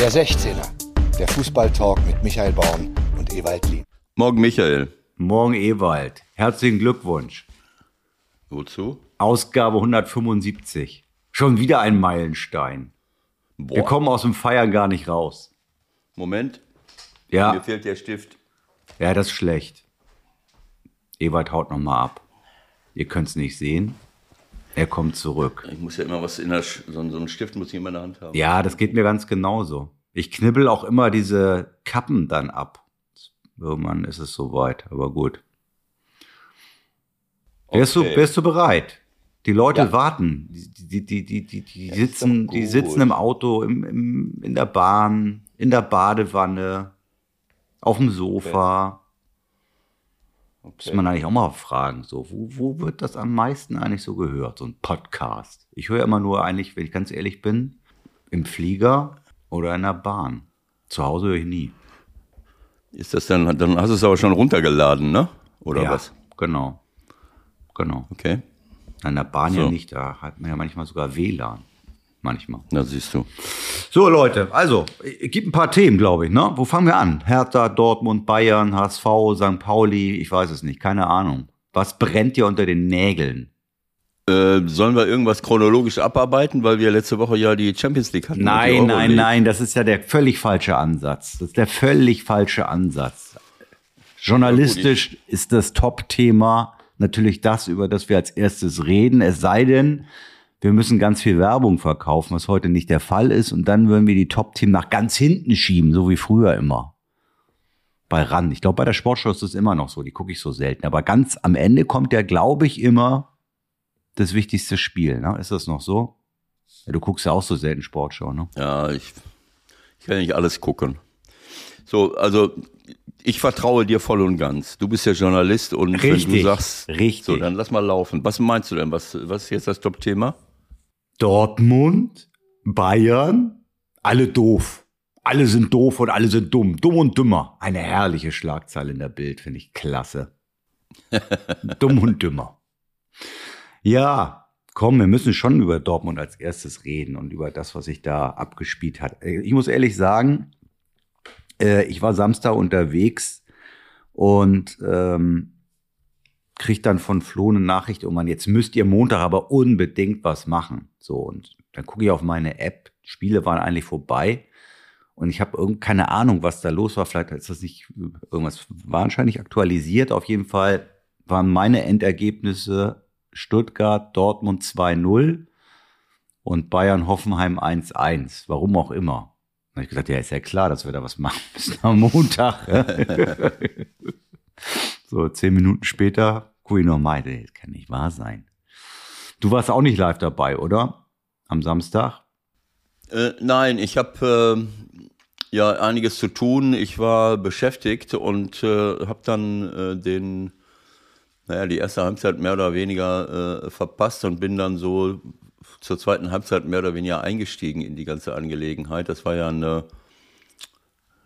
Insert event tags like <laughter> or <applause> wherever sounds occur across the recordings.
Der 16er, der Fußballtalk mit Michael Baum und Ewald Lien. Morgen Michael. Morgen Ewald. Herzlichen Glückwunsch. Wozu? Ausgabe 175. Schon wieder ein Meilenstein. Boah. Wir kommen aus dem Feiern gar nicht raus. Moment, mir Ja, fehlt der Stift. ja, das ist schlecht. Ewald haut nochmal ab. Ihr könnt es nicht sehen. Er kommt zurück. Ich muss ja immer was in der Sch so, so einen Stift muss ich immer in der Hand haben. Ja, das geht mir ganz genauso. Ich knibbel auch immer diese Kappen dann ab. Irgendwann ist es soweit, aber gut. Wärst, du, Okay. wärst du bereit? Die Leute Ja. warten. Die, die, die, die, die, sitzen, die sitzen im Auto, im, im, in der Bahn, in der Badewanne, auf dem Sofa. Muss man eigentlich auch mal fragen, so, wo, wo wird das am meisten eigentlich so gehört, so ein Podcast? Ich höre immer nur eigentlich, wenn ich ganz ehrlich bin, im Flieger oder in der Bahn. Zu Hause höre ich nie. Ist das dann, dann hast du es aber schon runtergeladen, ne? Oder ja, was? genau. Genau. Okay, In der Bahn ja So. nicht, da hat man ja manchmal sogar WLAN. Manchmal. na siehst du. So, Leute, also, es gibt ein paar Themen, glaube ich, ne? Wo fangen wir an? Hertha, Dortmund, Bayern, HSV, St. Pauli, ich weiß es nicht, keine Ahnung. Was brennt dir unter den Nägeln? Äh, sollen wir irgendwas chronologisch abarbeiten, weil wir letzte Woche ja die Champions League hatten? Nein, nein, nein, das ist ja der völlig falsche Ansatz. Das ist der völlig falsche Ansatz. Journalistisch ist das Top-Thema natürlich das, über das wir als erstes reden. Es sei denn, wir müssen ganz viel Werbung verkaufen, was heute nicht der Fall ist. Und dann würden wir die Top-Themen nach ganz hinten schieben, so wie früher immer. Bei RAN. Ich glaube, bei der Sportschau ist das immer noch so. Die gucke ich so selten. Aber ganz am Ende kommt ja, glaube ich, immer das wichtigste Spiel. Ne? Ist das noch so? Ja, du guckst ja auch so selten Sportschau, ne? Ja, ich, ich kann nicht alles gucken. So, also ich vertraue dir voll und ganz. Du bist ja Journalist und wenn du Richtig, sagst, richtig. so, dann lass mal laufen. Was meinst du denn? Was, was ist jetzt das Top-Thema? Dortmund, Bayern, alle doof. Alle sind doof und alle sind dumm. Dumm und dümmer. Eine herrliche Schlagzeile in der Bild, finde ich klasse. <laughs> dumm und dümmer. Ja, komm, wir müssen schon über Dortmund als erstes reden und über das, was sich da abgespielt hat. Ich muss ehrlich sagen, äh, ich war Samstag unterwegs und ähm, kriegt dann von Flo eine Nachricht, oh Mann, jetzt müsst ihr Montag aber unbedingt was machen. So, und dann gucke ich auf meine App, Spiele waren eigentlich vorbei und ich habe irgend keine Ahnung, was da los war. Vielleicht ist das nicht irgendwas wahrscheinlich aktualisiert. Auf jeden Fall waren meine Endergebnisse Stuttgart, Dortmund 2-0 und Bayern Hoffenheim 1-1. Warum auch immer. Da habe ich gesagt, ja, ist ja klar, dass wir da was machen <laughs> müssen am Montag. <laughs> so, zehn Minuten später, mal, ey, das kann nicht wahr sein. Du warst auch nicht live dabei, oder? Am Samstag? Äh, nein, ich habe äh, ja einiges zu tun. Ich war beschäftigt und äh, habe dann äh, den, naja, die erste Halbzeit mehr oder weniger äh, verpasst und bin dann so zur zweiten Halbzeit mehr oder weniger eingestiegen in die ganze Angelegenheit. Das war ja eine,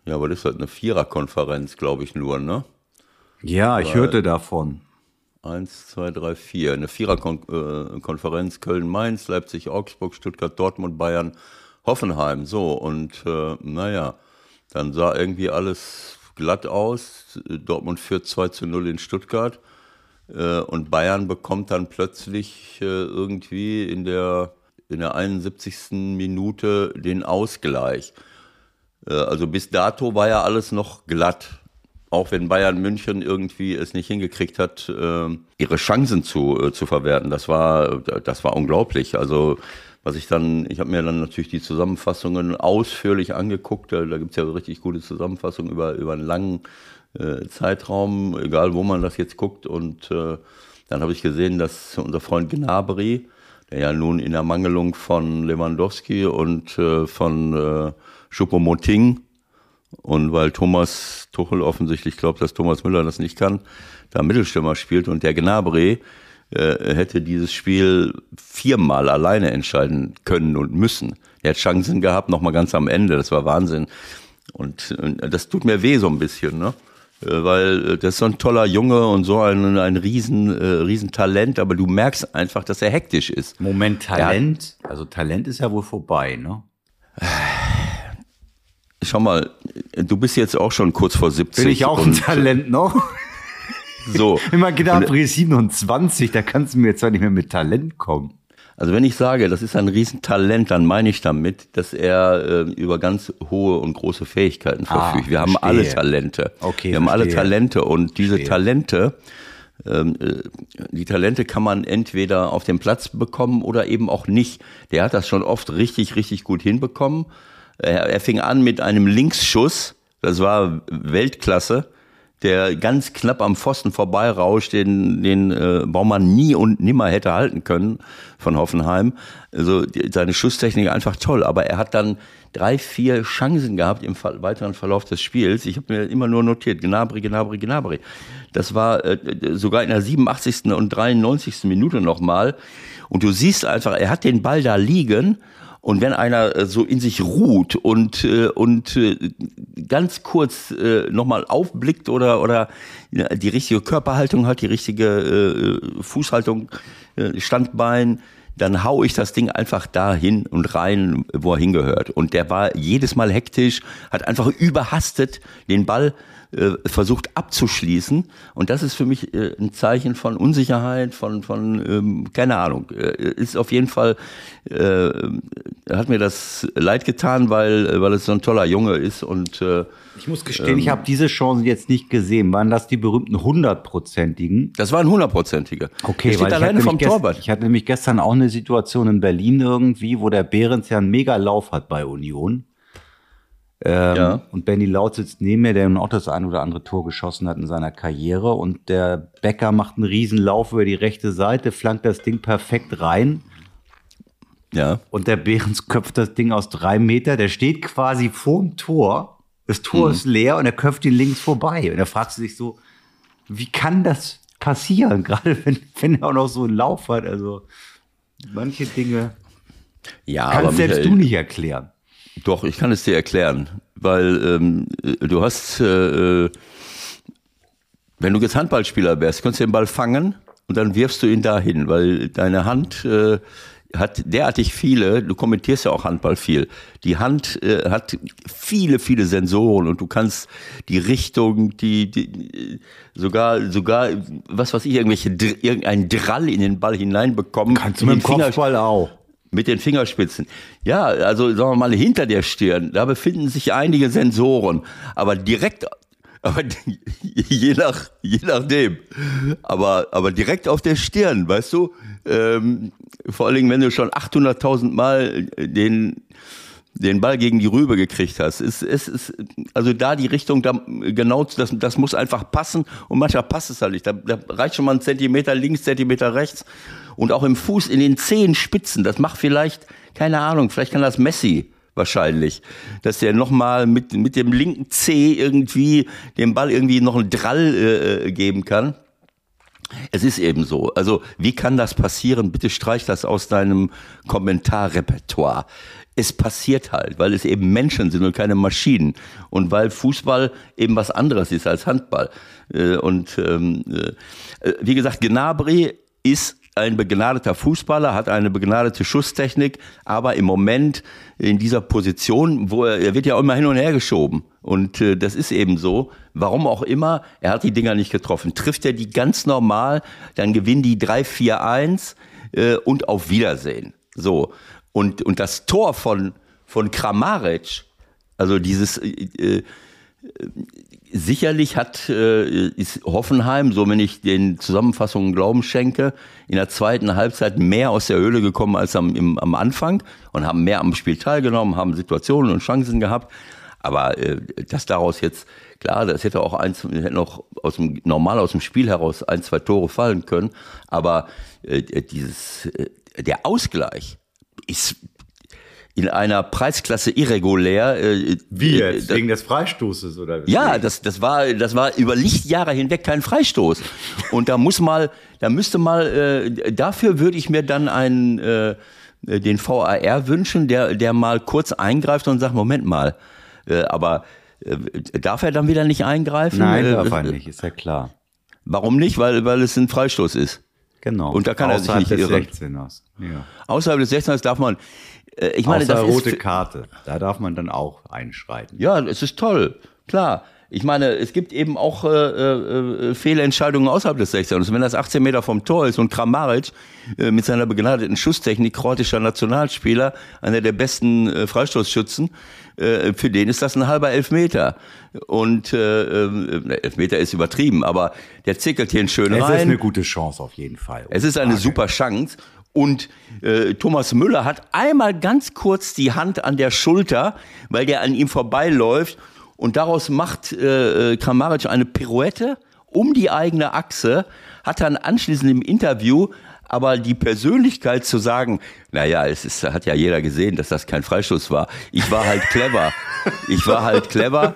ja, was ist das, eine Viererkonferenz, glaube ich nur, ne? Ja, ich hörte davon. Eins, zwei, drei, vier. Eine Viererkonferenz Köln-Mainz, Leipzig-Augsburg, Stuttgart, Dortmund, Bayern, Hoffenheim. So, und äh, naja, dann sah irgendwie alles glatt aus. Dortmund führt 2 zu 0 in Stuttgart. Äh, und Bayern bekommt dann plötzlich äh, irgendwie in der, in der 71. Minute den Ausgleich. Äh, also bis dato war ja alles noch glatt. Auch wenn Bayern München irgendwie es nicht hingekriegt hat, äh, ihre Chancen zu, äh, zu verwerten. Das war, das war unglaublich. Also was ich dann, ich habe mir dann natürlich die Zusammenfassungen ausführlich angeguckt. Da, da gibt's ja richtig gute Zusammenfassungen über, über einen langen äh, Zeitraum, egal wo man das jetzt guckt. Und äh, dann habe ich gesehen, dass unser Freund Gnabry, der ja nun in Ermangelung von Lewandowski und äh, von äh, Choupo-Moting und weil Thomas Tuchel offensichtlich glaubt, dass Thomas Müller das nicht kann, da Mittelstürmer spielt und der Gnabry äh, hätte dieses Spiel viermal alleine entscheiden können und müssen. Er hat Chancen gehabt, nochmal ganz am Ende, das war Wahnsinn. Und, und das tut mir weh so ein bisschen, ne? Äh, Weil äh, das ist so ein toller Junge und so ein, ein riesen, äh, riesen Talent, aber du merkst einfach, dass er hektisch ist. Moment, Talent. Also Talent ist ja wohl vorbei, ne? Schau mal, du bist jetzt auch schon kurz vor 70. Bin ich auch ein Talent noch? So. <laughs> Immer gedacht, ich 27, da kannst du mir jetzt zwar nicht mehr mit Talent kommen. Also wenn ich sage, das ist ein Riesentalent, dann meine ich damit, dass er äh, über ganz hohe und große Fähigkeiten Ah, verfügt. Wir haben alle Talente. Okay, Wir haben alle. Talente und diese Verstehe. Talente, ähm, äh, die Talente kann man entweder auf dem Platz bekommen oder eben auch nicht. Der hat das schon oft richtig, richtig gut hinbekommen. Er, er fing an mit einem Linksschuss, das war Weltklasse der ganz knapp am Pfosten vorbeirauscht, den, den äh, Baumann nie und nimmer hätte halten können von Hoffenheim. Also die, seine Schusstechnik einfach toll, aber er hat dann drei, vier Chancen gehabt im Ver weiteren Verlauf des Spiels. Ich habe mir immer nur notiert, Gnabry, Gnabry, Gnabry. Das war äh, sogar in der 87. und 93. Minute nochmal. Und du siehst einfach, er hat den Ball da liegen und wenn einer äh, so in sich ruht und, äh, und äh, ganz kurz nochmal aufblickt oder, oder die richtige Körperhaltung hat, die richtige Fußhaltung, Standbein, dann hau ich das Ding einfach dahin und rein, wo er hingehört. Und der war jedes Mal hektisch, hat einfach überhastet den Ball äh, versucht abzuschließen. Und das ist für mich äh, ein Zeichen von Unsicherheit, von, von ähm, keine Ahnung. Äh, ist auf jeden Fall, äh, hat mir das leid getan, weil, äh, weil es so ein toller Junge ist und äh, Ich muss gestehen, ich habe diese Chancen jetzt nicht gesehen. Waren das die berühmten hundertprozentigen? das war ein hundertprozentiger. Okay, Der steht weil ich hatte, alleine vom Torwart. ich hatte nämlich gestern auch eine Situation in Berlin irgendwie, wo der Behrens ja einen mega Lauf hat bei Union. Ähm, Ja. Und Benny Laut sitzt neben mir, der nun auch das ein oder andere Tor geschossen hat in seiner Karriere. Und der Becker macht einen riesen Lauf über die rechte Seite, flankt das Ding perfekt rein. Ja. Und der Behrens köpft das Ding aus drei Meter. Der steht quasi vorm Tor. Das Tor ist leer und er köpft ihn links vorbei. Und er fragt sich so, wie kann das passieren? <laughs> Gerade wenn, wenn er auch noch so einen Lauf hat. Also manche Dinge Ja, kannst selbst Michael, du nicht erklären. Doch, ich kann es dir erklären, weil ähm, äh, du hast, äh, äh, wenn du jetzt Handballspieler wärst, kannst du den Ball fangen und dann wirfst du ihn dahin, weil deine Hand äh, hat derartig viele, du kommentierst ja auch Handball viel, die Hand äh, hat viele, viele Sensoren und du kannst die Richtung, die, die äh, sogar, sogar, was weiß ich, irgendwelche, Dr- irgendein Drall in den Ball hineinbekommen. Kannst du mit dem Finger- Kopfball auch. Mit den Fingerspitzen. Ja, also sagen wir mal hinter der Stirn, da befinden sich einige Sensoren, aber direkt, aber <laughs> je nach, je nachdem, aber, aber direkt auf der Stirn, weißt du, ähm, vor allen Dingen, wenn du schon 800.000 Mal den, den Ball gegen die Rübe gekriegt hast. Es, es ist, also da die Richtung, da, genau, das, das muss einfach passen und manchmal passt es halt nicht. Da, da reicht schon mal ein Zentimeter links, Zentimeter rechts und auch im Fuß in den Zehenspitzen. Das macht vielleicht, keine Ahnung, vielleicht kann das Messi wahrscheinlich, dass der nochmal mit, mit dem linken Zeh irgendwie dem Ball irgendwie noch einen Drall äh, geben kann. Es ist eben so. Also, wie kann das passieren? Bitte streich das aus deinem Kommentarrepertoire. Es passiert halt, weil es eben Menschen sind und keine Maschinen. Und weil Fußball eben was anderes ist als Handball. Äh, Und ähm, äh, wie gesagt, Gnabry ist ein begnadeter Fußballer, hat eine begnadete Schusstechnik, aber im Moment in dieser Position, wo er, er wird ja immer hin und her geschoben. Und äh, das ist eben so. Warum auch immer, er hat die Dinger nicht getroffen. Trifft er die ganz normal, dann gewinnen die 3-4-1 äh, und auf Wiedersehen. So. Und, und das Tor von, von Kramaric, also dieses, äh, äh, sicherlich hat äh, ist Hoffenheim, so wenn ich den Zusammenfassungen Glauben schenke, in der zweiten Halbzeit mehr aus der Höhle gekommen als am, im, am Anfang und haben mehr am Spiel teilgenommen, haben Situationen und Chancen gehabt. Aber äh, das daraus jetzt, klar, das hätte auch eins, hätte noch aus dem, normal aus dem Spiel heraus ein, zwei Tore fallen können. Aber äh, dieses, äh, der Ausgleich ist in einer Preisklasse irregulär. Äh, Wie äh, jetzt? das- Wegen des Freistoßes oder wie? ja, das, das war, das war über Lichtjahre hinweg kein Freistoß. Und da muss mal, da müsste mal, äh, dafür würde ich mir dann einen, äh, den VAR wünschen, der, der mal kurz eingreift und sagt, Moment mal, äh, aber äh, darf er dann wieder nicht eingreifen? Nein, äh, darf er nicht, ist ja klar. Warum nicht? Weil, weil es ein Freistoß ist. Genau. Und da kann er sich Außerhalb nicht des irren. 16ers. Ja. Außerhalb des 16ers darf man, äh, ich meine, Außer das rote ist. Karte. Da darf man dann auch einschreiten. Ja, es ist toll, klar. Ich meine, es gibt eben auch äh, äh, Fehlentscheidungen außerhalb des 16. Und wenn das 18 Meter vom Tor ist und Kramaric äh, mit seiner begnadeten Schuss,technik kroatischer Nationalspieler, einer der besten äh, Freistoßschützen, äh, für den ist das ein halber Elfmeter. Und äh, äh, Elfmeter ist übertrieben, aber der zickelt hier schön Es rein. ist eine gute Chance auf jeden Fall. Es ist eine Frage. super Chance. Und äh, Thomas Müller hat einmal ganz kurz die Hand an der Schulter, weil der an ihm vorbeiläuft. Und daraus macht äh, äh, Kramaric eine Pirouette um die eigene Achse, hat dann anschließend im Interview aber die Persönlichkeit zu sagen, naja, es ist, hat ja jeder gesehen, dass das kein Freistoß war. Ich war halt clever. Ich war halt clever.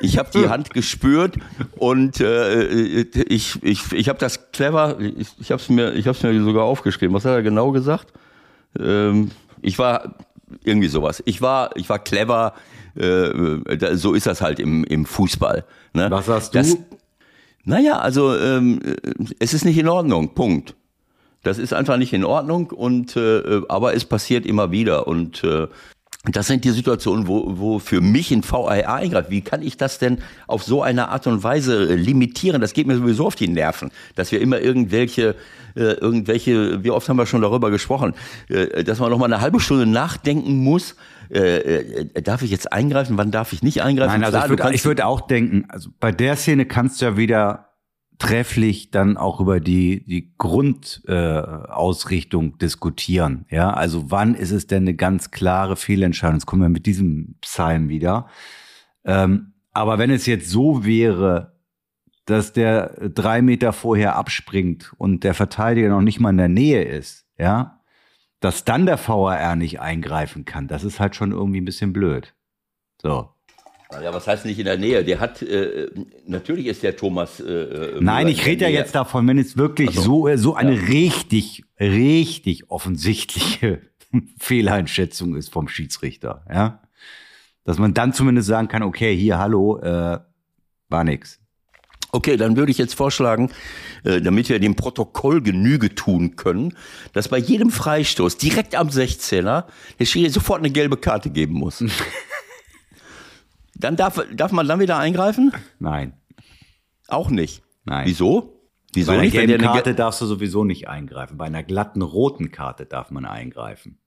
Ich habe die Hand gespürt und äh, ich, ich, ich habe das clever, ich, ich habe es mir, ich hab's mir sogar aufgeschrieben. Was hat er genau gesagt? Ähm, ich war irgendwie sowas. Ich war, ich war clever. Äh, da, so ist das halt im, im Fußball. Ne? Was sagst du? Das, naja, also ähm, es ist nicht in Ordnung. Punkt. Das ist einfach nicht in Ordnung und äh, aber es passiert immer wieder und äh, das sind die Situationen, wo, wo für mich ein VAR eingreift. Wie kann ich das denn auf so eine Art und Weise limitieren? Das geht mir sowieso auf die Nerven, dass wir immer irgendwelche, äh, irgendwelche, wie oft haben wir schon darüber gesprochen, äh, dass man noch mal eine halbe Stunde nachdenken muss. Äh, äh, darf ich jetzt eingreifen? Wann darf ich nicht eingreifen? Nein, also Klar, ich würde würd auch denken, also bei der Szene kannst du ja wieder trefflich dann auch über die, die Grundausrichtung äh, diskutieren. Ja, also wann ist es denn eine ganz klare Fehlentscheidung? Jetzt kommen wir mit diesem Psalm wieder. Ähm, aber wenn es jetzt so wäre, dass der drei Meter vorher abspringt und der Verteidiger noch nicht mal in der Nähe ist, ja, dass dann der VAR nicht eingreifen kann, das ist halt schon irgendwie ein bisschen blöd. So. Ja, was heißt nicht in der Nähe? Der hat, äh, natürlich ist der Thomas. Äh, Nein, ich rede ja jetzt davon, wenn es wirklich Ach so, so eine richtig, richtig offensichtliche <laughs> Fehleinschätzung ist vom Schiedsrichter, ja. Dass man dann zumindest sagen kann, okay, hier, hallo, äh, war nix. Okay, dann würde ich jetzt vorschlagen, äh, damit wir dem Protokoll Genüge tun können, dass bei jedem Freistoß direkt am 16er der Schiri sofort eine gelbe Karte geben muss. <laughs> dann darf, darf man dann wieder eingreifen? Nein. Auch nicht. Nein. Wieso? Wieso Bei einer nicht? Gelben Karte darfst du sowieso nicht eingreifen. Bei einer glatten roten Karte darf man eingreifen.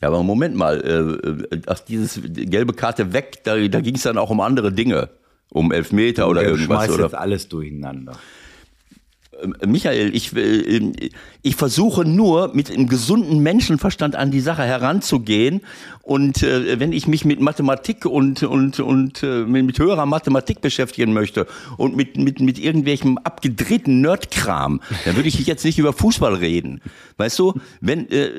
ja, aber Moment mal, äh, äh, ach, dieses gelbe Karte weg, da, da ging es dann auch um andere Dinge. Um Elfmeter oder Der irgendwas. schmeißt Oder? jetzt alles durcheinander. Michael, ich, äh, ich versuche nur mit einem gesunden Menschenverstand an die Sache heranzugehen. Und äh, wenn ich mich mit Mathematik und, und, und äh, mit, mit höherer Mathematik beschäftigen möchte und mit, mit, mit irgendwelchem abgedrehten Nerdkram, dann würde ich jetzt nicht über Fußball reden. Weißt du, wenn äh,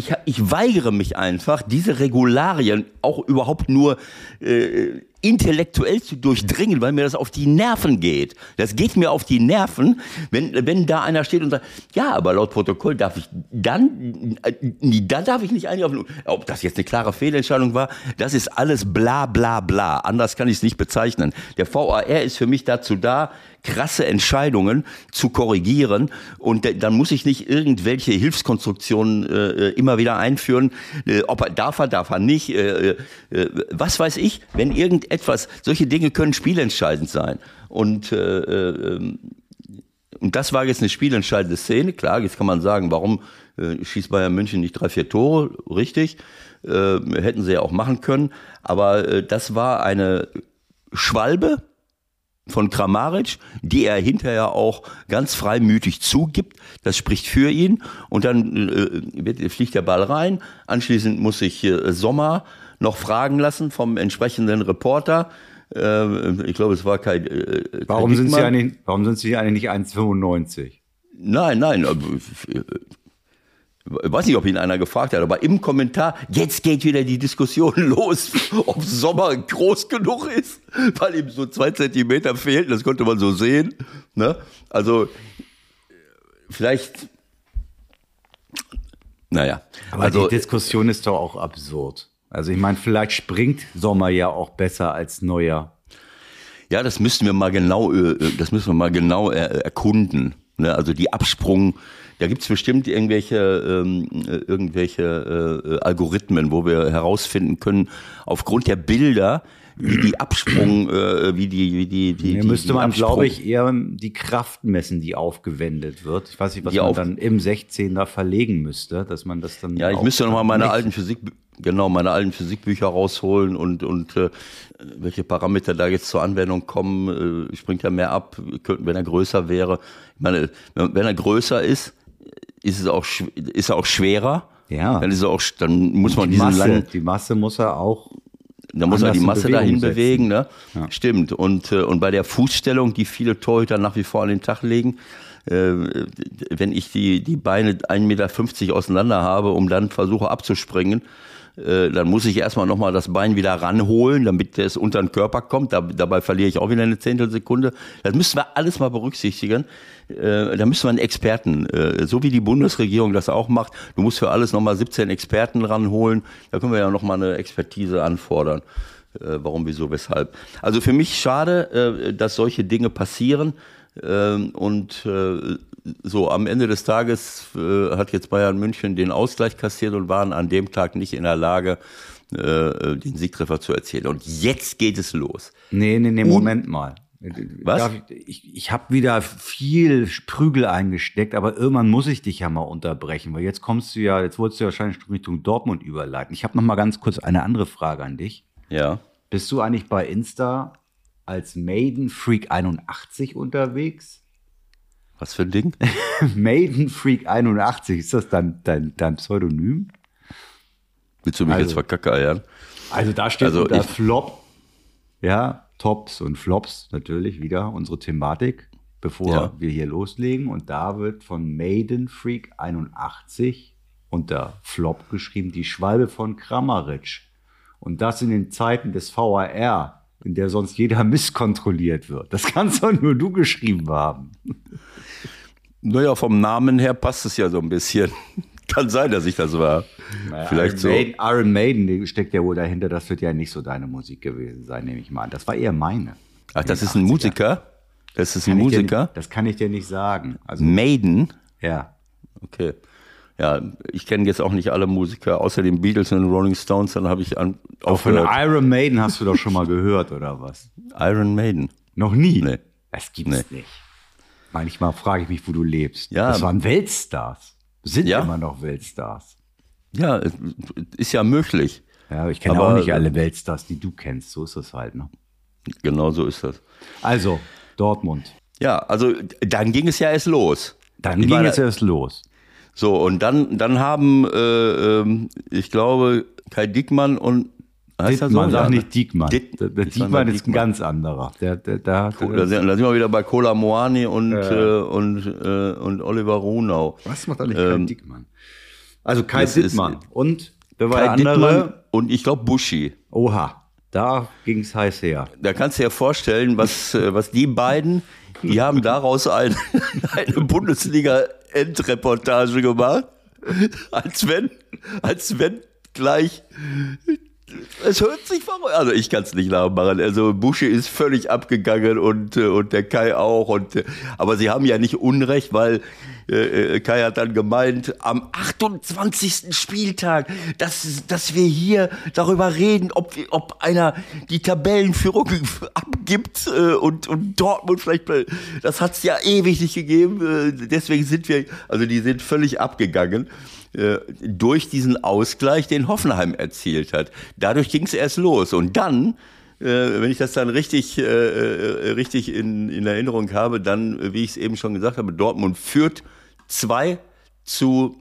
ich, ich weigere mich einfach, diese Regularien auch überhaupt nur äh, intellektuell zu durchdringen, weil mir das auf die Nerven geht. Das geht mir auf die Nerven, wenn, wenn da einer steht und sagt, ja, aber laut Protokoll darf ich dann, äh, nee, da darf ich nicht eingreifen. Ob das jetzt eine klare Fehlentscheidung war, das ist alles bla bla bla. Anders kann ich es nicht bezeichnen. Der VAR ist für mich dazu da, krasse Entscheidungen zu korrigieren und dann muss ich nicht irgendwelche Hilfskonstruktionen äh, immer wieder einführen. Äh, ob er darf er, darf er nicht. Äh, äh, was weiß ich, wenn irgendetwas, solche Dinge können spielentscheidend sein. Und äh, äh, und das war jetzt eine spielentscheidende Szene. Klar, jetzt kann man sagen, warum äh, schießt Bayern München nicht drei, vier Tore? Richtig. Äh, hätten sie ja auch machen können. Aber äh, das war eine Schwalbe von Kramaric, die er hinterher auch ganz freimütig zugibt. Das spricht für ihn. Und dann äh, fliegt der Ball rein. Anschließend muss sich äh, Sommer noch fragen lassen vom entsprechenden Reporter. Äh, ich glaube, es war kein. Äh, Warum sind, sie eigentlich, warum sind sie eigentlich nicht 1,95? Nein, nein. Äh, äh, Ich weiß nicht, ob ihn einer gefragt hat, aber im Kommentar, jetzt geht wieder die Diskussion <laughs> los, ob Sommer groß genug ist, weil ihm so zwei Zentimeter fehlten, das konnte man so sehen. Ne? Also, vielleicht, naja. Aber also, die Diskussion ist doch auch absurd. Also ich meine, vielleicht springt Sommer ja auch besser als Neuer. Ja, das müssten wir mal genau, äh, das müssen wir mal genau er, erkunden. Ne? Also die Absprung, Da gibt's bestimmt irgendwelche, ähm, äh, irgendwelche äh, Algorithmen, wo wir herausfinden können, aufgrund der Bilder, wie die Absprung, äh, wie die, wie die, die, Hier die müsste die man, Absprung- glaube ich, eher die Kraft messen, die aufgewendet wird. Ich weiß nicht, was Die man dann im 16er verlegen müsste, dass man das dann. Ja, ich müsste noch mal meine nicht- alten Physik, genau, meine alten Physikbücher rausholen und, und äh, welche Parameter da jetzt zur Anwendung kommen, äh, springt ja mehr ab, wenn er größer wäre. Ich meine, wenn er größer ist, ist es auch, ist er auch schwerer. Ja. Dann ist er auch, dann muss man Die diesen Masse, langen, die Masse muss er auch. da muss er die Masse Bewegung dahin setzen. bewegen, ne? Stimmt. Und, äh, und bei der Fußstellung, die viele Torhüter nach wie vor an den Tag legen, äh, wenn ich die, die Beine 1,50 Meter auseinander habe, um dann versuche abzuspringen, äh, dann muss ich erstmal nochmal das Bein wieder ranholen, damit es unter den Körper kommt. Da, dabei verliere ich auch wieder eine Zehntelsekunde. Das müssen wir alles mal berücksichtigen. Äh, da müssen wir einen Experten, äh, so wie die Bundesregierung das auch macht. Du musst für alles nochmal 17 Experten ranholen. Da können wir ja nochmal eine Expertise anfordern. Äh, warum, wieso, weshalb. Also für mich schade, äh, dass solche Dinge passieren. Ähm, und äh, so am Ende des Tages äh, hat jetzt Bayern München den Ausgleich kassiert und waren an dem Tag nicht in der Lage, äh, den Siegtreffer zu erzielen. Und jetzt geht es los. Nee, nee, nee, Moment mal. Was? Ich, ich habe wieder viel Prügel eingesteckt, aber irgendwann muss ich dich ja mal unterbrechen, weil jetzt kommst du ja, jetzt wolltest du ja wahrscheinlich Richtung Dortmund überleiten. Ich habe noch mal ganz kurz eine andere Frage an dich. Ja. Bist du eigentlich bei Insta als Maiden Freak 81 unterwegs? Was für ein Ding? <laughs> Maiden Freak 81, ist das dein, dein, dein Pseudonym? Willst du mich Also- jetzt verkackeiern? Also da steht Also unter Flop, ja, Tops und Flops natürlich wieder unsere Thematik, bevor Ja. wir hier loslegen. Und da wird von Maiden Freak 81 unter Flop geschrieben, die Schwalbe von Kramaric. Und das in den Zeiten des VAR, in der sonst jeder <laughs> misskontrolliert wird. Das kannst doch nur du geschrieben haben. Naja, vom Namen her passt es ja so ein bisschen. <laughs> Kann sein, dass ich das war. Vielleicht Iron so. Maiden, Iron Maiden steckt ja wohl dahinter, das wird ja nicht so deine Musik gewesen sein, nehme ich mal an. Das war eher meine. Ach, das ist ein 80ern. Musiker? Das ist ein dir Musiker? nicht- Das kann ich dir nicht sagen. Also, Maiden? ja. Okay. Ja, ich kenne jetzt auch nicht alle Musiker, außer den Beatles und den Rolling Stones, dann habe ich an, Auch von aufgehört. Iron Maiden hast du doch schon mal gehört, oder was? Iron Maiden. Noch nie? Nee. Das gibt's nicht. Manchmal frage ich mich, wo du lebst. Ja. Das waren Weltstars. Sind Ja. immer noch Weltstars. Ja, ist ja möglich. Ja, ich kenne Aber- auch nicht alle Weltstars, die du kennst. So ist das halt. Ne? Genau so ist das. Also, Dortmund. Ja, also dann ging es ja erst los. Dann Ich ging meine, es erst los. So, und dann, dann haben, äh, ähm, ich glaube, Kai Dickmann und heißt Dittmann, so? sag Ja, nicht Diekmann. Dick- der der Diekmann ist ein ganz anderer. Der, der, der, hat- Da sind, da sind wir wieder bei Cola Moani und, äh, und, äh, und Oliver Runau. was macht eigentlich Ähm, Kai Diekmann? Also Kai das ist- Dittmann. Und wer war Kai der andere? Dittmann und ich glaube Buschi. Oha, da ging es heiß her. Da kannst du dir vorstellen, was, äh, was die beiden, die haben daraus ein, <laughs> eine Bundesliga-Endreportage gemacht, als wenn, als wenn gleich es hört sich verrückt. Also ich kann es nicht nachmachen. Also Busche ist völlig abgegangen und, äh, und der Kai auch. Und, äh, aber sie haben ja nicht Unrecht, weil äh, äh, Kai hat dann gemeint, am 28. Spieltag, dass, dass wir hier darüber reden, ob, ob einer die Tabellenführung <laughs> abgibt äh, und, und Dortmund vielleicht, das hat es ja ewig nicht gegeben. Äh, deswegen sind wir, also die sind völlig abgegangen äh, durch diesen Ausgleich, den Hoffenheim erzielt hat. Dadurch ging es erst los. Und dann, äh, wenn ich das dann richtig, äh, äh, richtig in, in Erinnerung habe, dann, wie ich es eben schon gesagt habe, Dortmund führt 2 zu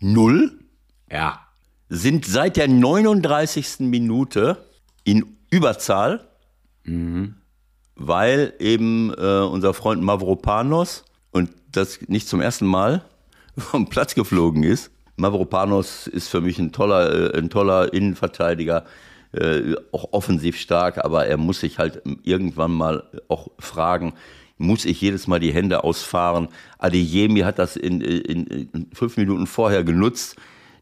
0, Ja. sind seit der 39. Minute in Überzahl, weil eben äh, unser Freund Mavropanos und das nicht zum ersten Mal vom Platz geflogen ist. Mavropanos ist für mich ein toller, äh, ein toller Innenverteidiger, äh, auch offensiv stark, aber er muss sich halt irgendwann mal auch fragen, muss ich jedes Mal die Hände ausfahren? Adeyemi hat das in, in, in fünf Minuten vorher genutzt.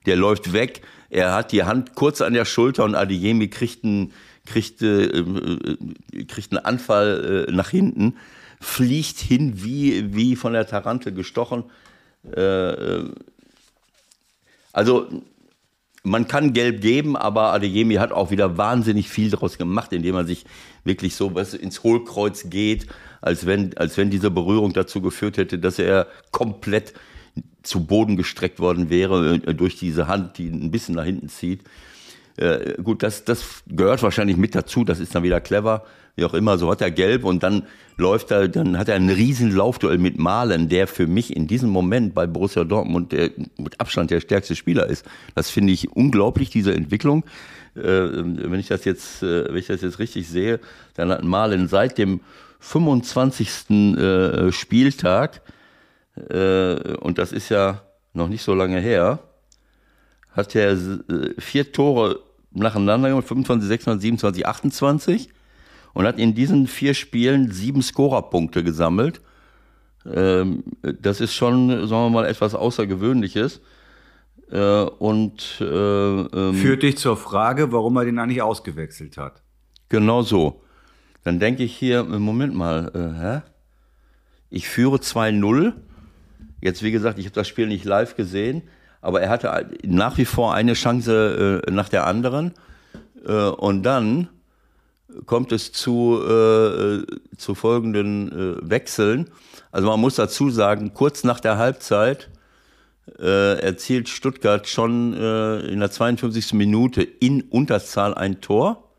Der läuft weg, er hat die Hand kurz an der Schulter und Adeyemi kriegt einen, kriegt, äh, äh, kriegt einen Anfall äh, nach hinten fliegt hin wie, wie von der Tarantel gestochen. Äh, also man kann gelb geben, aber Adeyemi hat auch wieder wahnsinnig viel daraus gemacht, indem er sich wirklich so was ins Hohlkreuz geht, als wenn, als wenn diese Berührung dazu geführt hätte, dass er komplett zu Boden gestreckt worden wäre äh, durch diese Hand, die ein bisschen nach hinten zieht. Äh, gut, das, das gehört wahrscheinlich mit dazu, das ist dann wieder clever, wie auch immer, so hat er gelb und dann läuft er, dann hat er einen riesen Laufduell mit Malen, der für mich in diesem Moment bei Borussia Dortmund der, mit Abstand der stärkste Spieler ist. Das finde ich unglaublich, diese Entwicklung. Äh, wenn ich das jetzt, äh, wenn ich das jetzt richtig sehe, dann hat Malen seit dem 25. Äh, Spieltag, äh, und das ist ja noch nicht so lange her, hat er äh, vier Tore nacheinander gemacht, 25, 26, 27, 28 und hat in diesen vier Spielen sieben Scorerpunkte gesammelt. Ähm, das ist schon, sagen wir mal, etwas Außergewöhnliches. Äh, und äh, ähm, führt dich zur Frage, warum er den eigentlich ausgewechselt hat. Genau so. Dann denke ich hier, Moment mal, äh, hä? ich führe 2-0. Jetzt, wie gesagt, ich habe das Spiel nicht live gesehen, aber er hatte nach wie vor eine Chance äh, nach der anderen. Äh, und dann kommt es zu, äh, zu folgenden äh, Wechseln. Also man muss dazu sagen, kurz nach der Halbzeit äh, erzielt Stuttgart schon äh, in der 52. Minute in Unterzahl ein Tor,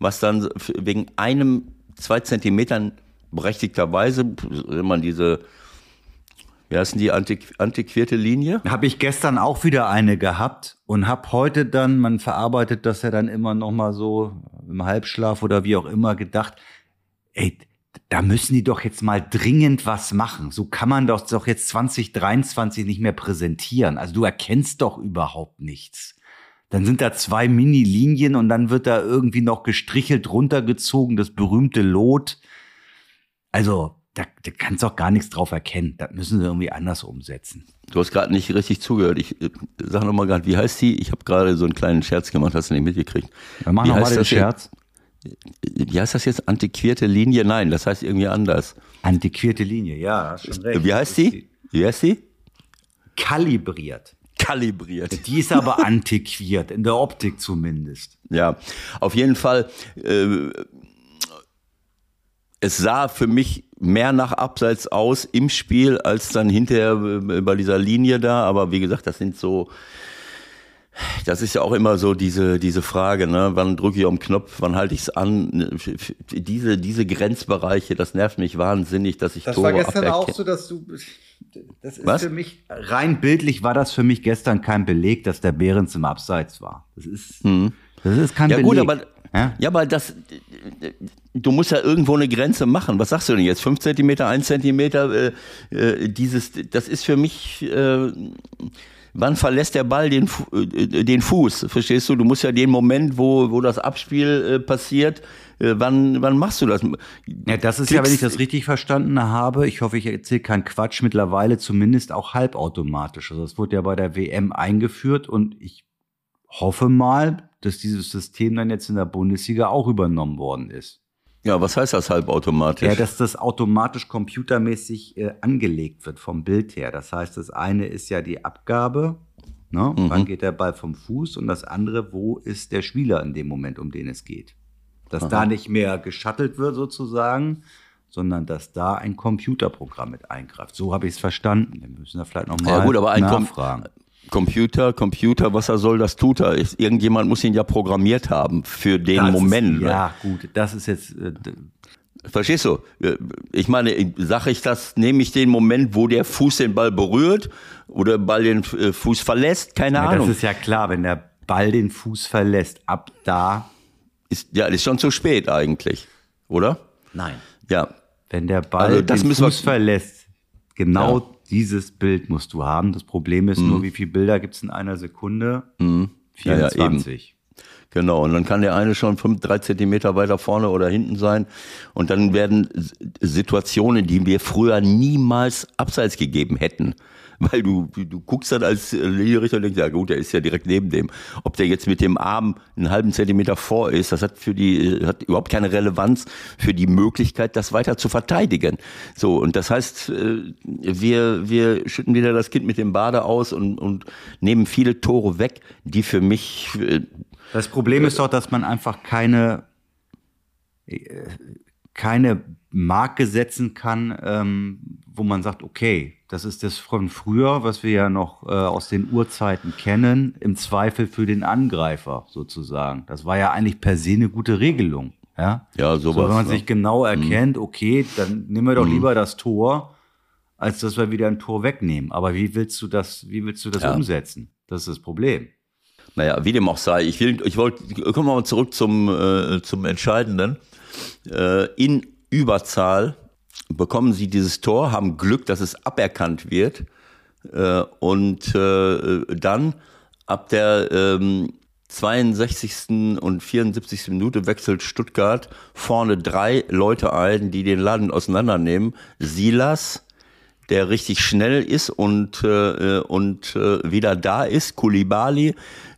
was dann wegen einem, zwei Zentimetern berechtigterweise, wenn man diese wie heißt denn die antiqu antiquierte Linie? Habe ich gestern auch wieder eine gehabt und habe heute dann, man verarbeitet das ja dann immer noch mal so im Halbschlaf oder wie auch immer gedacht, ey, da müssen die doch jetzt mal dringend was machen. So kann man doch, doch jetzt 2023 nicht mehr präsentieren. Also du erkennst doch überhaupt nichts. Dann sind da zwei Mini-Linien und dann wird da irgendwie noch gestrichelt runtergezogen, das berühmte Lot. Also, da, da kannst du auch gar nichts drauf erkennen. Das müssen sie irgendwie anders umsetzen. Du hast gerade nicht richtig zugehört. Ich äh, sag noch mal gerade, wie heißt die? Ich habe gerade so einen kleinen Scherz gemacht, hast du nicht mitgekriegt. Dann mach nochmal den Scherz. Wie heißt das jetzt? Antiquierte Linie? Nein, das heißt irgendwie anders. Antiquierte Linie, ja, hast schon recht. Wie heißt die? Wie heißt die? Kalibriert. Kalibriert. Die ist aber <laughs> antiquiert, in der Optik zumindest. Ja, auf jeden Fall. Äh, es sah für mich mehr nach Abseits aus im Spiel als dann hinterher äh, bei dieser Linie da. Aber wie gesagt, das sind so, das ist ja auch immer so diese, diese Frage, ne? wann drücke ich den Knopf, wann halte ich es an? Diese, diese Grenzbereiche, das nervt mich wahnsinnig, dass ich das Tore war gestern aberkenne. auch so, dass du, das ist Was? für mich, rein bildlich war das für mich gestern kein Beleg, dass der Behrens im Abseits war. Das ist, das ist kein Ja Beleg. gut, aber Ja? ja, aber das, du musst ja irgendwo eine Grenze machen. Was sagst du denn jetzt? Fünf Zentimeter, ein Zentimeter, äh, äh, dieses, das ist für mich, äh, wann verlässt der Ball den, äh, den Fuß? Verstehst du? Du musst ja den Moment, wo, wo das Abspiel äh, passiert, wann, wann machst du das? Ja, das ist ja, wenn ich Klickst- das richtig verstanden habe, ich hoffe, ich erzähle keinen Quatsch, mittlerweile zumindest auch halbautomatisch. Also das wurde ja bei der WM eingeführt und ich hoffe mal, dass dieses System dann jetzt in der Bundesliga auch übernommen worden ist. Ja, was heißt das halbautomatisch? Ja, dass das automatisch computermäßig äh, angelegt wird vom Bild her. Das heißt, das eine ist ja die Abgabe, ne? wann geht der Ball vom Fuß und das andere, wo ist der Spieler in dem Moment, um den es geht. Dass da nicht mehr geschattelt wird sozusagen, sondern dass da ein Computerprogramm mit eingreift. So habe ich es verstanden. Wir müssen da vielleicht nochmal Ja, gut, aber ein Kom- nachfragen. Computer, Computer, was er soll, das tut er. Irgendjemand muss ihn ja programmiert haben für den Das Moment. Ist, ja, gut, das ist jetzt äh, Verstehst du? Ich meine, sage ich das, nehme ich den Moment, wo der Fuß den Ball berührt oder Ball den äh, Fuß verlässt? Keine ja, Ahnung. das ist ja klar, wenn der Ball den Fuß verlässt, ab da Ist, ja, ist schon zu spät eigentlich, oder? Nein. Ja. Wenn der Ball Also den müssen wir- Fuß verlässt, genau Ja. Dieses Bild musst du haben. Das Problem ist nur, wie viele Bilder gibt es in einer Sekunde? Mhm. Ja, ja, 24. Genau, und dann kann der eine schon fünf, drei Zentimeter weiter vorne oder hinten sein. Und dann werden Situationen, die wir früher niemals abseits gegeben hätten, weil du, du, guckst dann als Linienrichter und denkst, ja gut, der ist ja direkt neben dem. Ob der jetzt mit dem Arm einen halben Zentimeter vor ist, das hat für die, hat überhaupt keine Relevanz für die Möglichkeit, das weiter zu verteidigen. So, und das heißt, äh, wir, wir schütten wieder das Kind mit dem Bade aus und, und nehmen viele Tore weg, die für mich. Äh, das Problem ist doch, dass man einfach keine, äh, keine Marke setzen kann, ähm, wo man sagt, okay, das ist das von früher, was wir ja noch äh, aus den Urzeiten kennen, im Zweifel für den Angreifer sozusagen. Das war ja eigentlich per se eine gute Regelung. Ja, ja sowas. So, wenn man ne? sich genau mhm. erkennt, okay, dann nehmen wir doch mhm. lieber das Tor, als dass wir wieder ein Tor wegnehmen. Aber wie willst du das, wie willst du das ja. umsetzen? Das ist das Problem. Naja, wie dem auch sei, ich will, ich wollte, kommen wir mal zurück zum, äh, zum Entscheidenden. Äh, in Überzahl bekommen sie dieses Tor, haben Glück, dass es aberkannt wird. Äh, und äh, dann ab der ähm, 62. und 74. Minute wechselt Stuttgart vorne drei Leute ein, die den Laden auseinandernehmen. Silas, der richtig schnell ist und, äh, und äh, wieder da ist. Kulibali,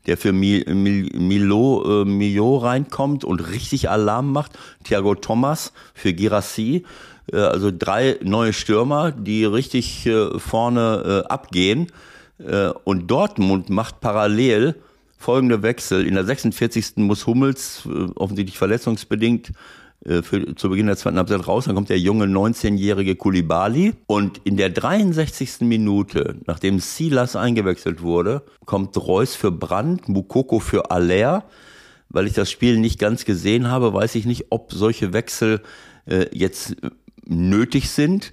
der für Milo, äh, Milo reinkommt und richtig Alarm macht. Thiago Thomas für Girassi äh, also drei neue Stürmer, die richtig äh, vorne äh, abgehen. Und Dortmund macht parallel folgende Wechsel. In der 46. muss Hummels, offensichtlich verletzungsbedingt, für, zu Beginn der zweiten Halbzeit raus. Dann kommt der junge 19-jährige Kulibali. Und in der 63. Minute, nachdem Silas eingewechselt wurde, kommt Reus für Brandt, Mukoko für Aller. Weil ich das Spiel nicht ganz gesehen habe, weiß ich nicht, ob solche Wechsel äh, jetzt nötig sind.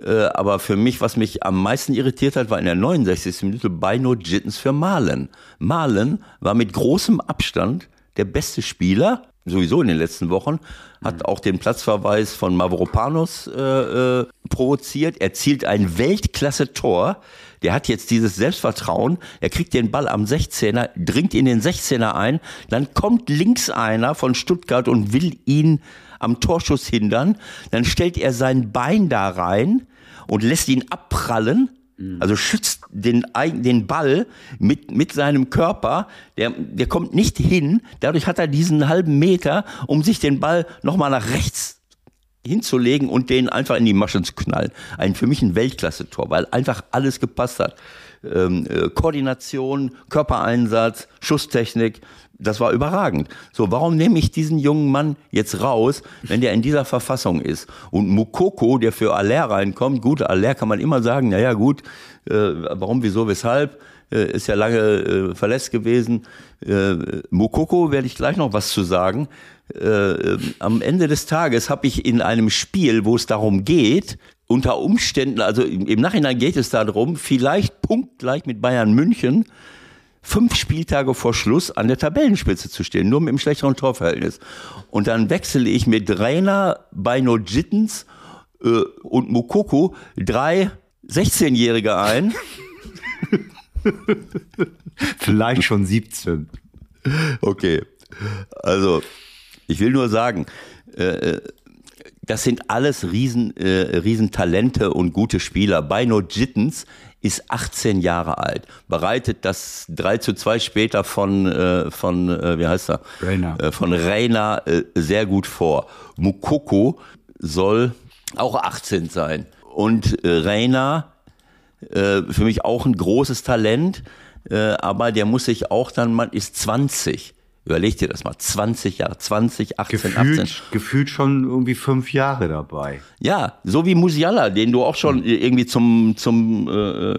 Äh, aber für mich, was mich am meisten irritiert hat, war in der 69. Minute Beino Jittens für Malen. Malen war mit großem Abstand der beste Spieler, sowieso in den letzten Wochen, hat auch den Platzverweis von Mavropanos äh, äh, provoziert. Er zielt ein Weltklasse-Tor. Der hat jetzt dieses Selbstvertrauen. Er kriegt den Ball am 16er, dringt in den 16er ein. Dann kommt links einer von Stuttgart und will ihn am Torschuss hindern. Dann stellt er sein Bein da rein und lässt ihn abprallen. Mhm. Also schützt den, den Ball mit, mit seinem Körper. Der, der kommt nicht hin. Dadurch hat er diesen halben Meter, um sich den Ball nochmal nach rechts hinzulegen und den einfach in die Maschen zu knallen. Ein für mich ein Weltklasse-Tor, weil einfach alles gepasst hat. Ähm, äh, Koordination, Körpereinsatz, Schusstechnik, das war überragend. So, warum nehme ich diesen jungen Mann jetzt raus, wenn der in dieser Verfassung ist? Und Mukoko, der für Aller reinkommt, gut, Aller kann man immer sagen, naja gut, äh, warum, wieso, weshalb, äh, ist ja lange äh, verletzt gewesen. Äh, Mukoko werde ich gleich noch was zu sagen. Äh, am Ende des Tages habe ich in einem Spiel, wo es darum geht, unter Umständen, also im Nachhinein geht es darum, vielleicht punktgleich mit Bayern München, fünf Spieltage vor Schluss an der Tabellenspitze zu stehen, nur mit einem schlechteren Torverhältnis. Und dann wechsle ich mit Rainer, Beino Jittens äh, und Mukoko drei 16-Jährige ein. <laughs> Vielleicht schon 17. Okay. Also, ich will nur sagen, äh, äh das sind alles Riesen, äh, Riesentalente und gute Spieler. Beino Jittens ist 18 Jahre alt, bereitet das 3 zu 2 später von, äh, von äh, wie heißt er? Rainer. Äh, von Rainer äh, sehr gut vor. Mukoko soll auch 18 sein. Und äh, Rainer, äh, für mich auch ein großes Talent, äh, aber der muss sich auch dann, man ist 20. Überleg dir das mal, 20 Jahre, 20, 18, gefühlt, 18. Gefühlt schon irgendwie fünf Jahre dabei. Ja, so wie Musiala, den du auch schon irgendwie zum, zum, äh,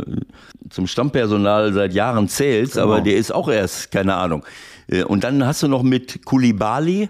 zum Stammpersonal seit Jahren zählst, genau. aber der ist auch erst, keine Ahnung. Äh, und dann hast du noch mit Kulibali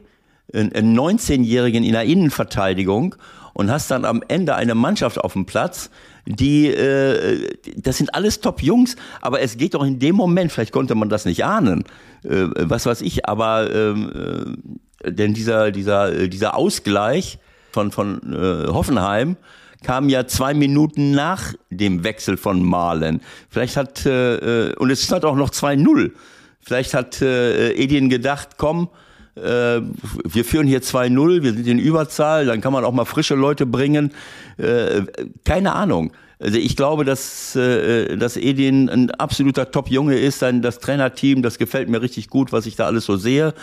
einen 19-Jährigen in der Innenverteidigung und hast dann am Ende eine Mannschaft auf dem Platz, die, äh, das sind alles Top-Jungs, aber es geht doch in dem Moment, vielleicht konnte man das nicht ahnen, äh, was weiß ich, aber ähm, äh, denn dieser, dieser, äh, dieser Ausgleich von, von äh, Hoffenheim kam ja zwei Minuten nach dem Wechsel von Malen. Vielleicht hat, äh, äh und es stand auch noch 2-0. Vielleicht hat äh, Edin gedacht, komm, äh, wir führen hier 2-0, wir sind in Überzahl, dann kann man auch mal frische Leute bringen. Äh, keine Ahnung. Also ich glaube, dass, äh, dass Edin ein absoluter Top-Junge ist. Dann das Trainerteam, das gefällt mir richtig gut, was ich da alles so sehe.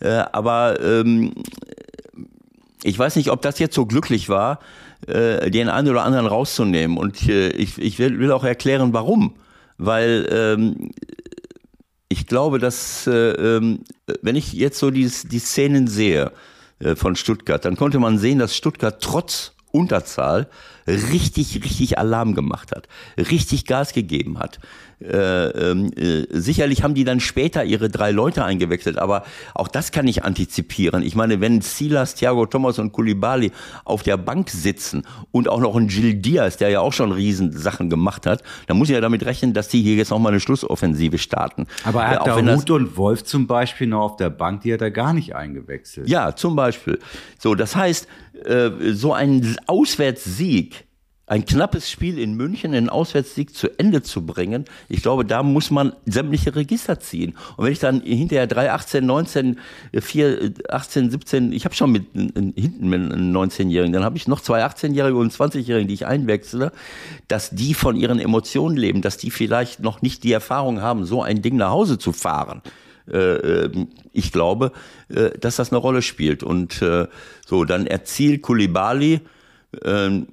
Äh, aber ähm, ich weiß nicht, ob das jetzt so glücklich war, äh, den einen oder anderen rauszunehmen. Und äh, ich, ich will, will auch erklären, warum. Weil ähm, ich glaube, dass äh, ähm, wenn ich jetzt so die, die Szenen sehe äh, von Stuttgart, dann konnte man sehen, dass Stuttgart trotz Unterzahl richtig, richtig Alarm gemacht hat, richtig Gas gegeben hat. Äh, ähm, äh, sicherlich haben die dann später ihre drei Leute eingewechselt, aber auch das kann ich antizipieren. Ich meine, wenn Silas, Thiago Thomas und Kulibali auf der Bank sitzen und auch noch ein Gil Diaz, der ja auch schon Riesensachen gemacht hat, dann muss ich ja damit rechnen, dass die hier jetzt nochmal eine Schlussoffensive starten. Aber er hat äh, da Ruth und Wolf zum Beispiel noch auf der Bank, die hat er gar nicht eingewechselt. Ja, zum Beispiel. So, das heißt, äh, so ein Auswärtssieg ein knappes Spiel in München, einen Auswärtssieg zu Ende zu bringen, ich glaube, da muss man sämtliche Register ziehen. Und wenn ich dann hinterher 3, 18, 19, 4, 18, 17, ich habe schon mit hinten mit einem 19-Jährigen, dann habe ich noch zwei 18-Jährige und 20-Jährige, die ich einwechsle, dass die von ihren Emotionen leben, dass die vielleicht noch nicht die Erfahrung haben, so ein Ding nach Hause zu fahren. Äh, ähm, ich glaube, äh, dass das eine Rolle spielt. Und äh, so, dann erzielt Kulibali ähm,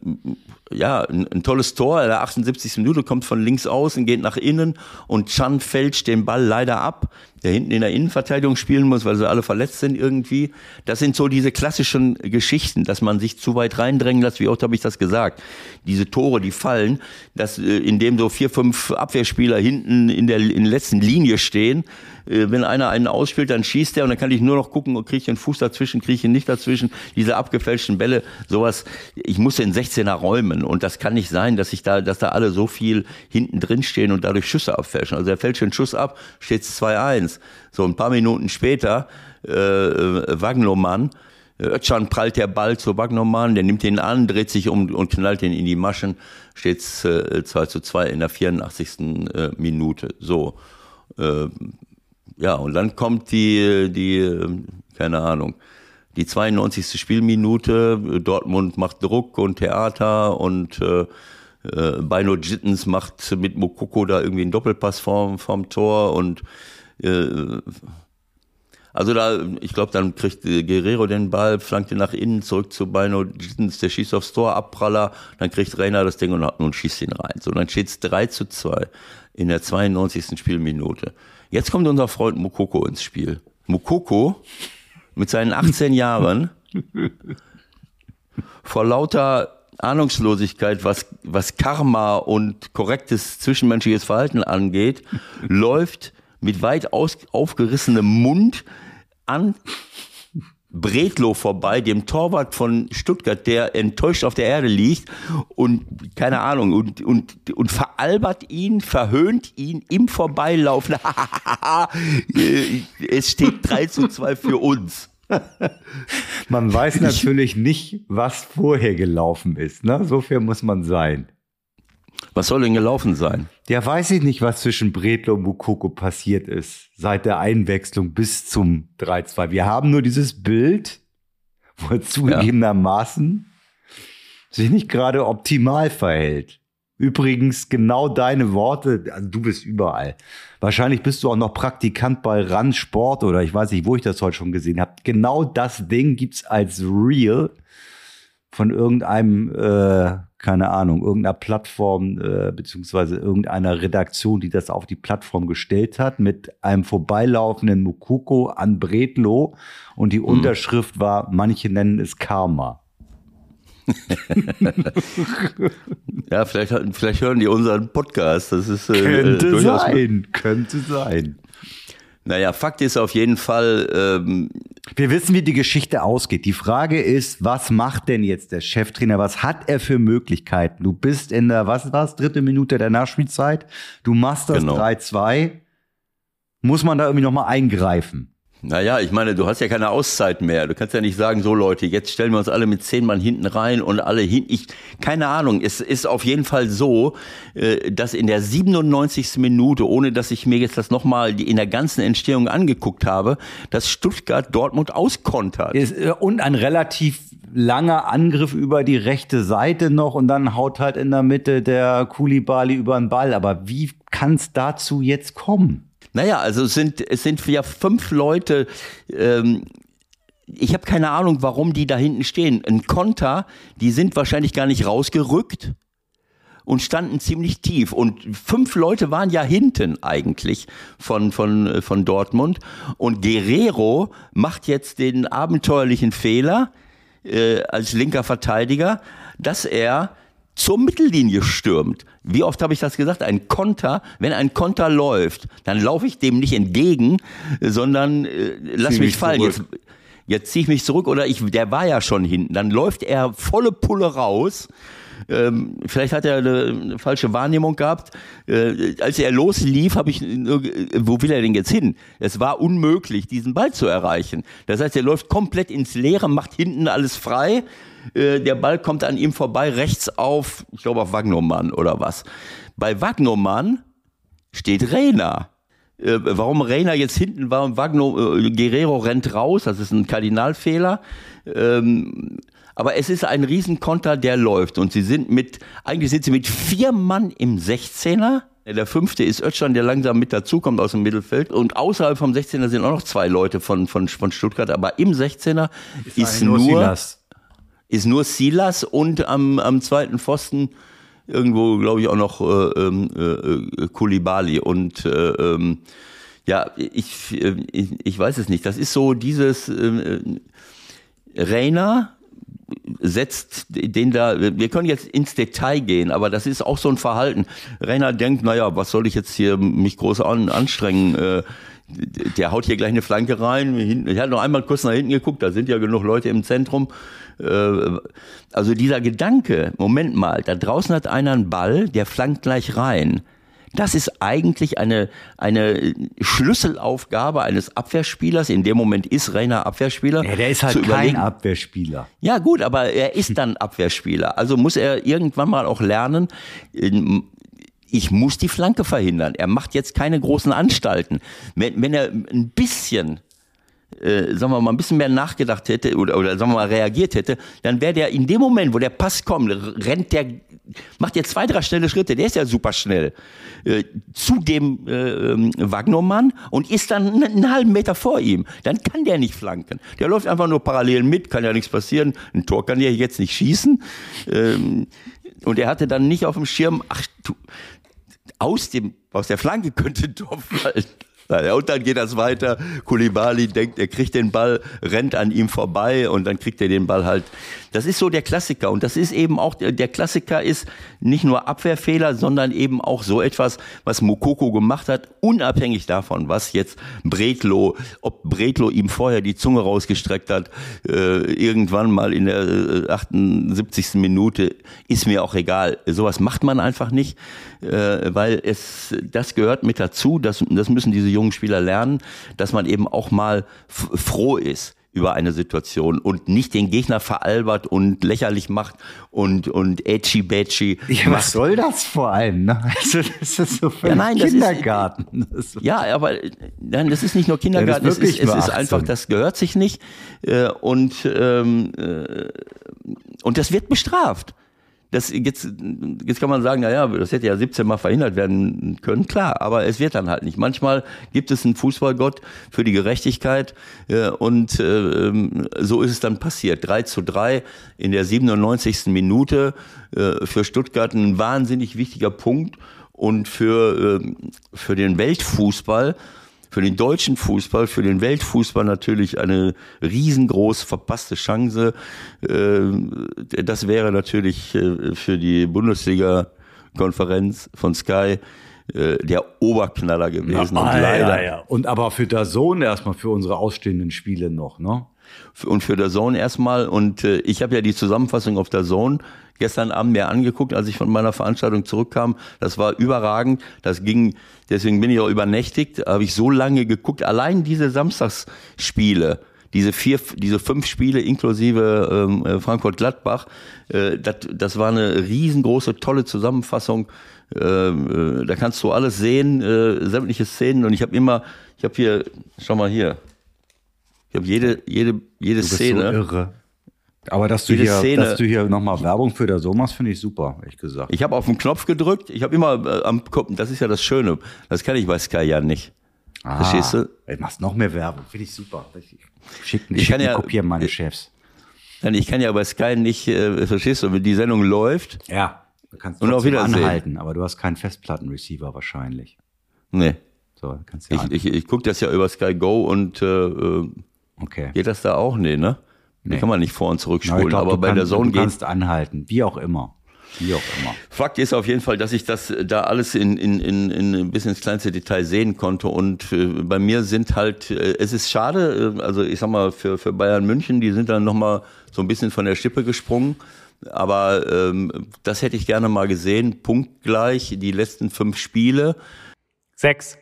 ja, ein, ein, tolles Tor. In der 78. Minute kommt von links außen, geht nach innen und Chan fälscht den Ball leider ab, der hinten in der Innenverteidigung spielen muss, weil sie alle verletzt sind irgendwie. Das sind so diese klassischen Geschichten, dass man sich zu weit reindrängen lässt. Wie oft habe ich das gesagt? Diese Tore, die fallen, dass äh, indem so vier, fünf Abwehrspieler hinten in der, in der letzten Linie stehen, äh, wenn einer einen ausspielt, dann schießt er und dann kann ich nur noch gucken, kriege ich den Fuß dazwischen, kriege ich ihn nicht dazwischen. Diese abgefälschten Bälle, sowas, ich muss den 16er räumen und das kann nicht sein, dass ich da, dass da alle so viel hinten drin stehen und dadurch Schüsse abfälschen. Also er fälscht den Schuss ab, steht 2-1. So ein paar Minuten später, äh, Wagnermann, Özcan prallt der Ball zu Wagnermann, der nimmt ihn an, dreht sich um und knallt ihn in die Maschen, steht äh, 2 zu 2 in der 84. Äh, Minute. So. Äh, ja, und dann kommt die, die, keine Ahnung, die 92. Spielminute. Dortmund macht Druck und Theater und äh, äh, Jittens macht mit Mokoko da irgendwie einen Doppelpass vorm, vorm Tor und äh, also da, ich glaube, dann kriegt Guerrero den Ball, flankt ihn nach innen, zurück zu Bino Jittens, der schießt aufs Tor, Abpraller, dann kriegt Rainer das Ding und, und schießt ihn rein. So, dann steht es 3 zu 2 in der 92. Spielminute. Jetzt kommt unser Freund Mukoko ins Spiel. Mukoko mit seinen 18 Jahren vor lauter Ahnungslosigkeit, was, was Karma und korrektes zwischenmenschliches Verhalten angeht, läuft mit weit aus, aufgerissenem Mund an Bredlow vorbei, dem Torwart von Stuttgart, der enttäuscht auf der Erde liegt und keine Ahnung und, und, und veralbert ihn, verhöhnt ihn im Vorbeilaufen. <laughs> es steht 3 zu 2 für uns. Man weiß natürlich nicht, was vorher gelaufen ist. Ne? So viel muss man sein. Was soll denn gelaufen sein? Ja, weiß ich nicht, was zwischen Bredlo und Mukoko passiert ist, seit der Einwechslung bis zum 3-2. Wir haben nur dieses Bild, wo er zugegebenermaßen ja. sich nicht gerade optimal verhält. Übrigens, genau deine Worte, also du bist überall. Wahrscheinlich bist du auch noch Praktikant bei RAN Sport oder ich weiß nicht, wo ich das heute schon gesehen habe. Genau das Ding gibt's als Real von irgendeinem, äh, keine Ahnung, irgendeiner Plattform äh, beziehungsweise irgendeiner Redaktion, die das auf die Plattform gestellt hat, mit einem vorbeilaufenden Mukoko an Bredlo und die mhm. Unterschrift war, manche nennen es Karma. ja, vielleicht, vielleicht hören die unseren Podcast. Das ist äh, könnte äh, sein, könnte sein. Naja, Fakt ist auf jeden Fall. Ähm, Wir wissen, wie die Geschichte ausgeht. Die Frage ist, was macht denn jetzt der Cheftrainer? Was hat er für Möglichkeiten? Du bist in der, was war's, dritte Minute der Nachspielzeit. Du machst das genau. 3-2. Muss man da irgendwie nochmal eingreifen? Naja, ich meine, du hast ja keine Auszeit mehr. Du kannst ja nicht sagen, so Leute, jetzt stellen wir uns alle mit zehn Mann hinten rein und alle hinten. Ich, keine Ahnung, es ist auf jeden Fall so, äh, dass in der 97. Minute, ohne dass ich mir jetzt das nochmal in der ganzen Entstehung angeguckt habe, dass Stuttgart Dortmund auskontert. Äh, und ein relativ langer Angriff über die rechte Seite noch und dann haut halt in der Mitte der Kulibali über den Ball. Aber wie kann es dazu jetzt kommen? Naja, also es sind, es sind ja fünf Leute, ähm, ich habe keine Ahnung, warum die da hinten stehen. Ein Konter, die sind wahrscheinlich gar nicht rausgerückt und standen ziemlich tief. Und fünf Leute waren ja hinten eigentlich von, von, von Dortmund. Und Guerrero macht jetzt den abenteuerlichen Fehler äh, als linker Verteidiger, dass er zur Mittellinie stürmt. Wie oft habe ich das gesagt? Ein Konter, wenn ein Konter läuft, dann laufe ich dem nicht entgegen, sondern äh, lass mich, mich fallen. Jetzt, jetzt ziehe ich mich zurück oder ich, der war ja schon hinten. Dann läuft er volle Pulle raus. Ähm, vielleicht hat er eine falsche Wahrnehmung gehabt. Äh, als er loslief, habe ich, wo will er denn jetzt hin? Es war unmöglich, diesen Ball zu erreichen. Das heißt, er läuft komplett ins Leere, macht hinten alles frei äh, der Ball kommt an ihm vorbei, rechts auf, ich glaube auf Wagnermann oder was. Bei Wagnermann steht Reina. Äh, warum Reina jetzt hinten war und Wagner, äh, Guerrero rennt raus, das ist ein Kardinalfehler. Ähm, aber es ist ein Riesenkonter, der läuft. Und sie sind mit, eigentlich sind sie mit vier Mann im 16er. Der fünfte ist Ötschan, der langsam mit dazukommt aus dem Mittelfeld. Und außerhalb vom 16er sind auch noch zwei Leute von, von, von Stuttgart. Aber im 16er ist, ist nur, Silas ist nur Silas und am, am zweiten Pfosten irgendwo, glaube ich, auch noch äh, ähm, äh, Kulibali. Und äh, ähm, ja, ich, äh, ich, ich weiß es nicht. Das ist so dieses äh, Rainer setzt den da, wir können jetzt ins Detail gehen, aber das ist auch so ein Verhalten. Rainer denkt, naja, was soll ich jetzt hier mich groß an, anstrengen? Äh, der haut hier gleich eine Flanke rein. Ich hatte noch einmal kurz nach hinten geguckt, da sind ja genug Leute im Zentrum. Äh, also dieser Gedanke, Moment mal, da draußen hat einer einen Ball, der flankt gleich rein. Das ist eigentlich eine, eine Schlüsselaufgabe eines Abwehrspielers. In dem Moment ist Rainer Abwehrspieler. Ja, der ist halt kein Abwehrspieler. Ja, gut, aber er ist dann Abwehrspieler. Also muss er irgendwann mal auch lernen, ich muss die Flanke verhindern. Er macht jetzt keine großen Anstalten. Wenn, wenn er ein bisschen äh, sagen wir mal, ein bisschen mehr nachgedacht hätte oder, oder sagen wir mal reagiert hätte, dann wäre der in dem Moment, wo der Pass kommt, rennt der, macht der zwei, drei schnelle Schritte, der ist ja super schnell, äh, zu dem äh, ähm, Wagnermann und ist dann einen halben Meter vor ihm. Dann kann der nicht flanken. Der läuft einfach nur parallel mit, kann ja nichts passieren. Ein Tor kann der jetzt nicht schießen. Ähm, und er hatte dann nicht auf dem Schirm, ach du, aus dem, aus der Flanke könnte ein Tor fallen. Und dann geht das weiter. Kulibali denkt, er kriegt den Ball, rennt an ihm vorbei und dann kriegt er den Ball halt. Das ist so der Klassiker. Und das ist eben auch, der Klassiker ist nicht nur Abwehrfehler, sondern eben auch so etwas, was Mokoko gemacht hat, unabhängig davon, was jetzt Bretlo, ob Bretlo ihm vorher die Zunge rausgestreckt hat, äh, irgendwann mal in der 78. Äh, Minute, ist mir auch egal. Sowas macht man einfach nicht, äh, weil es, das gehört mit dazu, das, das müssen diese jungen Spieler lernen, dass man eben auch mal froh ist über eine Situation und nicht den Gegner veralbert und lächerlich macht und und edgy badgy. Ja, was soll das vor allem? Ne? <laughs> Also das ist so für ja, nein, Kindergarten. Ist, ja, aber nein, das ist nicht nur Kindergarten, es ist, es ist einfach, das gehört sich nicht äh, und ähm, äh, und das wird bestraft das jetzt, jetzt kann man sagen, naja, das hätte ja 17 Mal verhindert werden können, klar, aber es wird dann halt nicht. Manchmal gibt es einen Fußballgott für die Gerechtigkeit äh, und äh, so ist es dann passiert. 3 zu 3 in der 97. Minute äh, für Stuttgart ein wahnsinnig wichtiger Punkt und für, äh, für den Weltfußball für den deutschen Fußball, für den Weltfußball natürlich eine riesengroß verpasste Chance. Äh, das wäre natürlich äh, für die Bundesliga-Konferenz von Sky äh, der Oberknaller gewesen. Ja, und leider. ja, ja. Und aber für der Sohn erstmal für unsere ausstehenden Spiele noch, ne? Und für der Zone erstmal. Und äh, ich habe ja die Zusammenfassung auf der Zone gestern Abend mir angeguckt, als ich von meiner Veranstaltung zurückkam. Das war überragend. Das ging, deswegen bin ich auch übernächtigt. Habe ich so lange geguckt. Allein diese Samstagsspiele, diese vier, diese fünf Spiele inklusive ähm, äh, Frankfurt-Gladbach, äh, das, das war eine riesengroße, tolle Zusammenfassung. Ähm, äh, da kannst du alles sehen, äh, sämtliche Szenen. Und ich habe immer, ich habe hier, schau mal hier, ich habe jede, jede, jede Du bist Szene. so irre. Aber dass du Jede hier, Szene- dass du hier nochmal Werbung für der Sohn machst, finde ich super, ehrlich gesagt. Ich habe auf den Knopf gedrückt. Ich habe immer äh, am Kopf, das ist ja das Schöne. Das kann ich bei Sky ja nicht. Verstehst du? Ey, machst noch mehr Werbung, finde ich super. Ich schick, Ich ich kann ja- kopieren meine Chefs. Nein, ich kann ja bei Sky nicht, äh, verstehst du, wenn die Sendung läuft. Ja, du kannst Und trotzdem Wiedersehen. anhalten, aber du hast keinen Festplattenreceiver wahrscheinlich. Nee. So, kannst ja Ich, an- ich, ich gucke das ja über Sky Go und äh, äh, okay. geht das da auch? Nee, ne? Nee. kann man nicht vor und zurückspulen, glaub, aber du bei kannst, der Zone du geht. kannst anhalten, wie auch immer. Wie auch immer. Fakt ist auf jeden Fall, dass ich das da alles in, in, in, in bis ins kleinste Detail sehen konnte. Und äh, bei mir sind halt, äh, es ist schade, äh, also ich sag mal, für, für Bayern München, die sind dann nochmal so ein bisschen von der Schippe gesprungen. Aber ähm, das hätte ich gerne mal gesehen. Punktgleich, die letzten fünf Spiele. Sechs.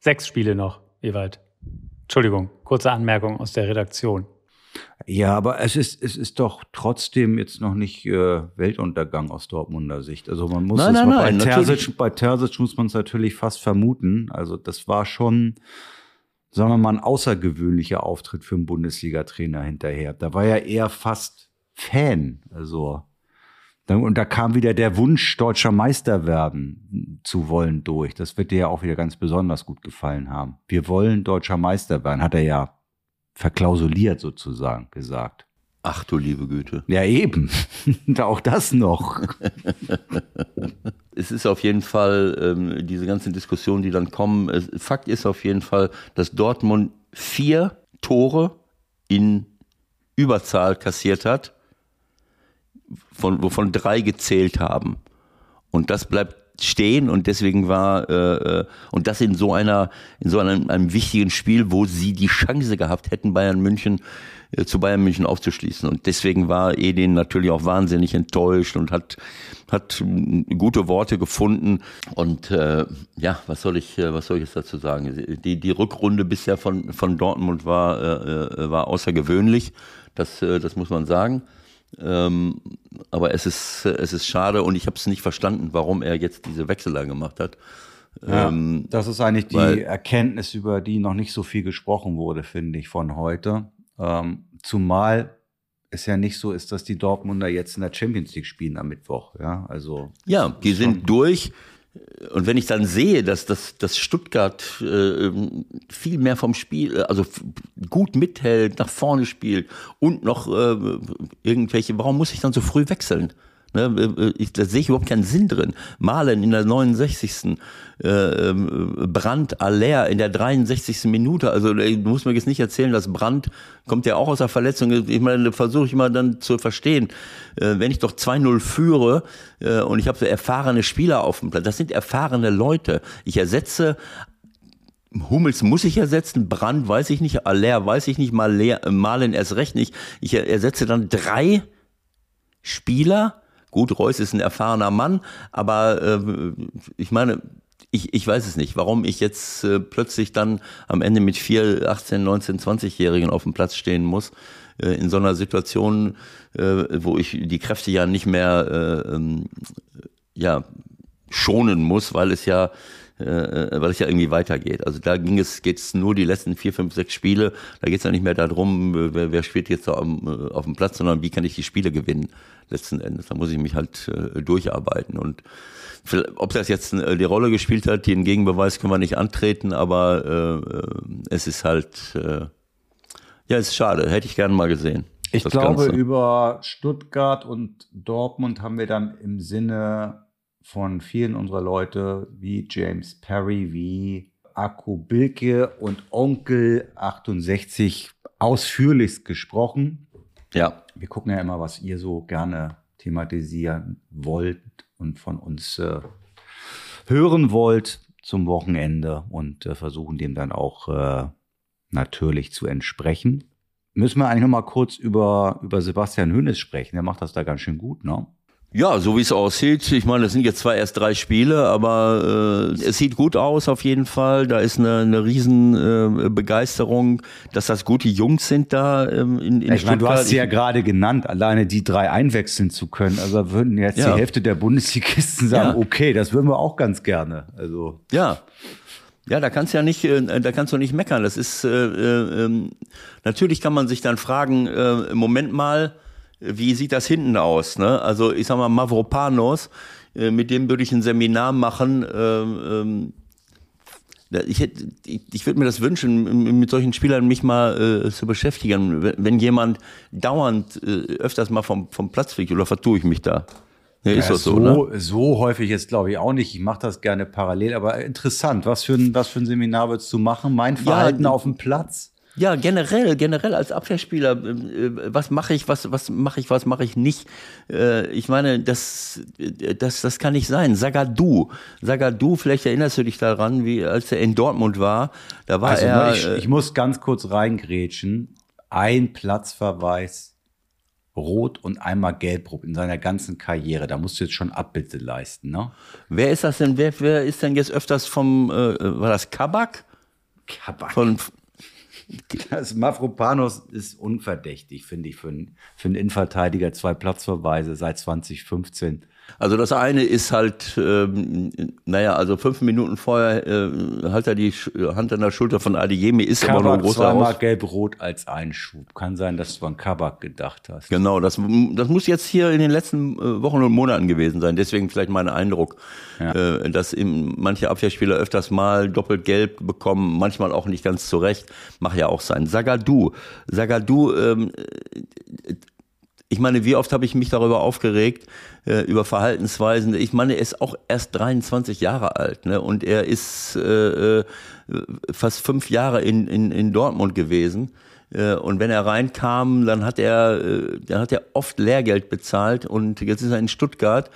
Sechs Spiele noch, Ewald. Entschuldigung, kurze Anmerkung aus der Redaktion. Ja, aber es ist, es ist doch trotzdem jetzt noch nicht äh, Weltuntergang aus Dortmunder Sicht. Also man muss Nein, es nein, mal nein, bei natürlich. Terzic, bei Terzic muss man es natürlich fast vermuten. Also das war schon, sagen wir mal, ein außergewöhnlicher Auftritt für einen Bundesliga-Trainer hinterher. Da war er eher fast Fan. Also dann, und da kam wieder der Wunsch, deutscher Meister werden zu wollen durch. Das wird dir ja auch wieder ganz besonders gut gefallen haben. Wir wollen deutscher Meister werden, hat er ja verklausuliert sozusagen gesagt. Ach du liebe Güte. Ja, eben. <laughs> auch das noch. <laughs> Es ist auf jeden Fall ähm, diese ganzen Diskussionen, die dann kommen. Es, Fakt ist auf jeden Fall, dass Dortmund vier Tore in Überzahl kassiert hat, von, wovon drei gezählt haben. Und das bleibt stehen und deswegen war äh, äh, und das in so einer in so einem, einem wichtigen Spiel, wo sie die Chance gehabt hätten, Bayern München äh, zu Bayern München aufzuschließen und deswegen war Edin natürlich auch wahnsinnig enttäuscht und hat hat mm, gute Worte gefunden und äh, ja, was soll ich äh, was soll ich jetzt dazu sagen? Die die Rückrunde bisher von von Dortmund war äh, äh, war außergewöhnlich, das äh, das muss man sagen. Ähm, aber es ist, es ist schade und ich habe es nicht verstanden, warum er jetzt diese Wechsel da gemacht hat. Ähm, das ist eigentlich die weil- Erkenntnis, über die noch nicht so viel gesprochen wurde, finde ich, von heute. Ähm, zumal es ja nicht so ist, dass die Dortmunder jetzt in der Champions League spielen am Mittwoch. Ja, also ja, die sind durch. Und wenn ich dann sehe, dass, dass, dass Stuttgart äh, viel mehr vom Spiel, äh, also gut mithält, nach vorne spielt und noch äh, irgendwelche, warum muss ich dann so früh wechseln? Ne, äh, ich, da sehe ich überhaupt keinen Sinn drin. Malen in der 69. Äh, ähm, Brand Aller in der 63. Minute. Also äh, du musst mir jetzt nicht erzählen, dass Brand kommt ja auch aus der Verletzung. Ich meine, versuche ich mal dann zu verstehen. Äh, wenn ich doch 2-0 führe äh, und ich habe so erfahrene Spieler auf dem Platz, das sind erfahrene Leute. Ich ersetze Hummels muss ich ersetzen, Brand weiß ich nicht, Aller weiß ich nicht, Malen erst recht nicht. Ich ersetze dann drei Spieler. Gut, Reus ist ein erfahrener Mann, aber äh, ich meine, ich, ich weiß es nicht, warum ich jetzt äh, plötzlich dann am Ende mit vier 18, 19, 20-Jährigen auf dem Platz stehen muss, äh, in so einer Situation, äh, wo ich die Kräfte ja nicht mehr äh, ähm, ja, schonen muss, weil es ja äh, weil es ja irgendwie weitergeht. Also da ging es, geht es nur die letzten vier, fünf, sechs Spiele. Da geht es ja nicht mehr darum, äh, wer, wer spielt jetzt auf, dem- äh, auf dem Platz, sondern wie kann ich die Spiele gewinnen letzten Endes. Da muss ich mich halt äh, durcharbeiten. Und ob das jetzt äh, die Rolle gespielt hat, den Gegenbeweis können wir nicht antreten, aber äh, äh, es ist halt, äh, ja, es ist schade. Hätte ich gerne mal gesehen. Ich glaube, Ganze. über Stuttgart und Dortmund haben wir dann im Sinne von vielen unserer Leute wie James Perry, wie Akku Bilke und Onkel 68 ausführlichst gesprochen. ja, Wir gucken ja immer, was ihr so gerne thematisieren wollt und von uns äh, hören wollt zum Wochenende und äh, versuchen dem dann auch äh, natürlich zu entsprechen. Müssen wir eigentlich noch mal kurz über, über Sebastian Hönes sprechen. Der macht das da ganz schön gut, ne? Ja, so wie es aussieht. Ich meine, es sind jetzt zwar erst drei Spiele, aber äh, es sieht gut aus auf jeden Fall. Da ist eine, eine riesen äh, Begeisterung, dass das gute Jungs sind da ähm, in, in ich meine, du hast sie ja gerade genannt, alleine die drei einwechseln zu können. Also würden jetzt ja. die Hälfte der Bundesligisten sagen, ja. okay, das würden wir auch ganz gerne. Also ja. Ja, da kannst du ja nicht, äh, da kannst du nicht meckern. Das ist äh, äh, ähm, natürlich kann man sich dann fragen, äh, Moment mal, wie sieht das hinten aus? Ne? Also ich sag mal, Mavropanos, äh, mit dem würde ich ein Seminar machen. Ähm, ähm, ich, hätte, ich, ich würde mir das wünschen, mit solchen Spielern mich mal äh, zu beschäftigen. Wenn, wenn jemand dauernd äh, öfters mal vom, vom Platz fliegt, oder vertue ich mich da? Ja, ist ja, das so, so, ne? so häufig jetzt glaube ich auch nicht. Ich mache das gerne parallel, aber interessant. Was für ein, was für ein Seminar würdest du machen? Mein Verhalten ja, auf dem Platz? Ja, generell, generell als Abwehrspieler, äh, äh, was mache ich, was, was mache ich, was mache ich nicht. Äh, ich meine, das, das, das kann nicht sein. Sagadu, Sagadu, vielleicht erinnerst du dich daran, wie als er in Dortmund war, da war also, er. Ich, ich muss ganz kurz reingrätschen. Ein Platzverweis, rot und einmal gelb in seiner ganzen Karriere. Da musst du jetzt schon Abbitte leisten, ne? Wer ist das denn? Wer, wer ist denn jetzt öfters vom, äh, war das Kabak? Kabak. Von, <laughs> das Mafropanos ist unverdächtig, finde ich, für einen, für einen Innenverteidiger. Zwei Platzverweise seit 2015. Also das eine ist halt, ähm, naja, also fünf Minuten vorher äh, hat er die Hand an der Schulter von Adeyemi, ist Kabak aber nur ein großer zweimal gelb-rot als Einschub. Kann sein, dass du an Kabak gedacht hast. Genau, das, das muss jetzt hier in den letzten äh, Wochen und Monaten gewesen sein. Deswegen vielleicht mein Eindruck, ja. äh, dass eben manche Abwehrspieler öfters mal doppelt gelb bekommen, manchmal auch nicht ganz zurecht. Mach ja auch sein. Sagadu, Sagadu, ähm, ich meine, wie oft habe ich mich darüber aufgeregt, äh, über Verhaltensweisen. Ich meine, er ist auch erst 23 Jahre alt ne? und er ist äh, äh, fast fünf Jahre in, in, in Dortmund gewesen. Äh, und wenn er reinkam, dann hat er, äh, dann hat er oft Lehrgeld bezahlt und jetzt ist er in Stuttgart.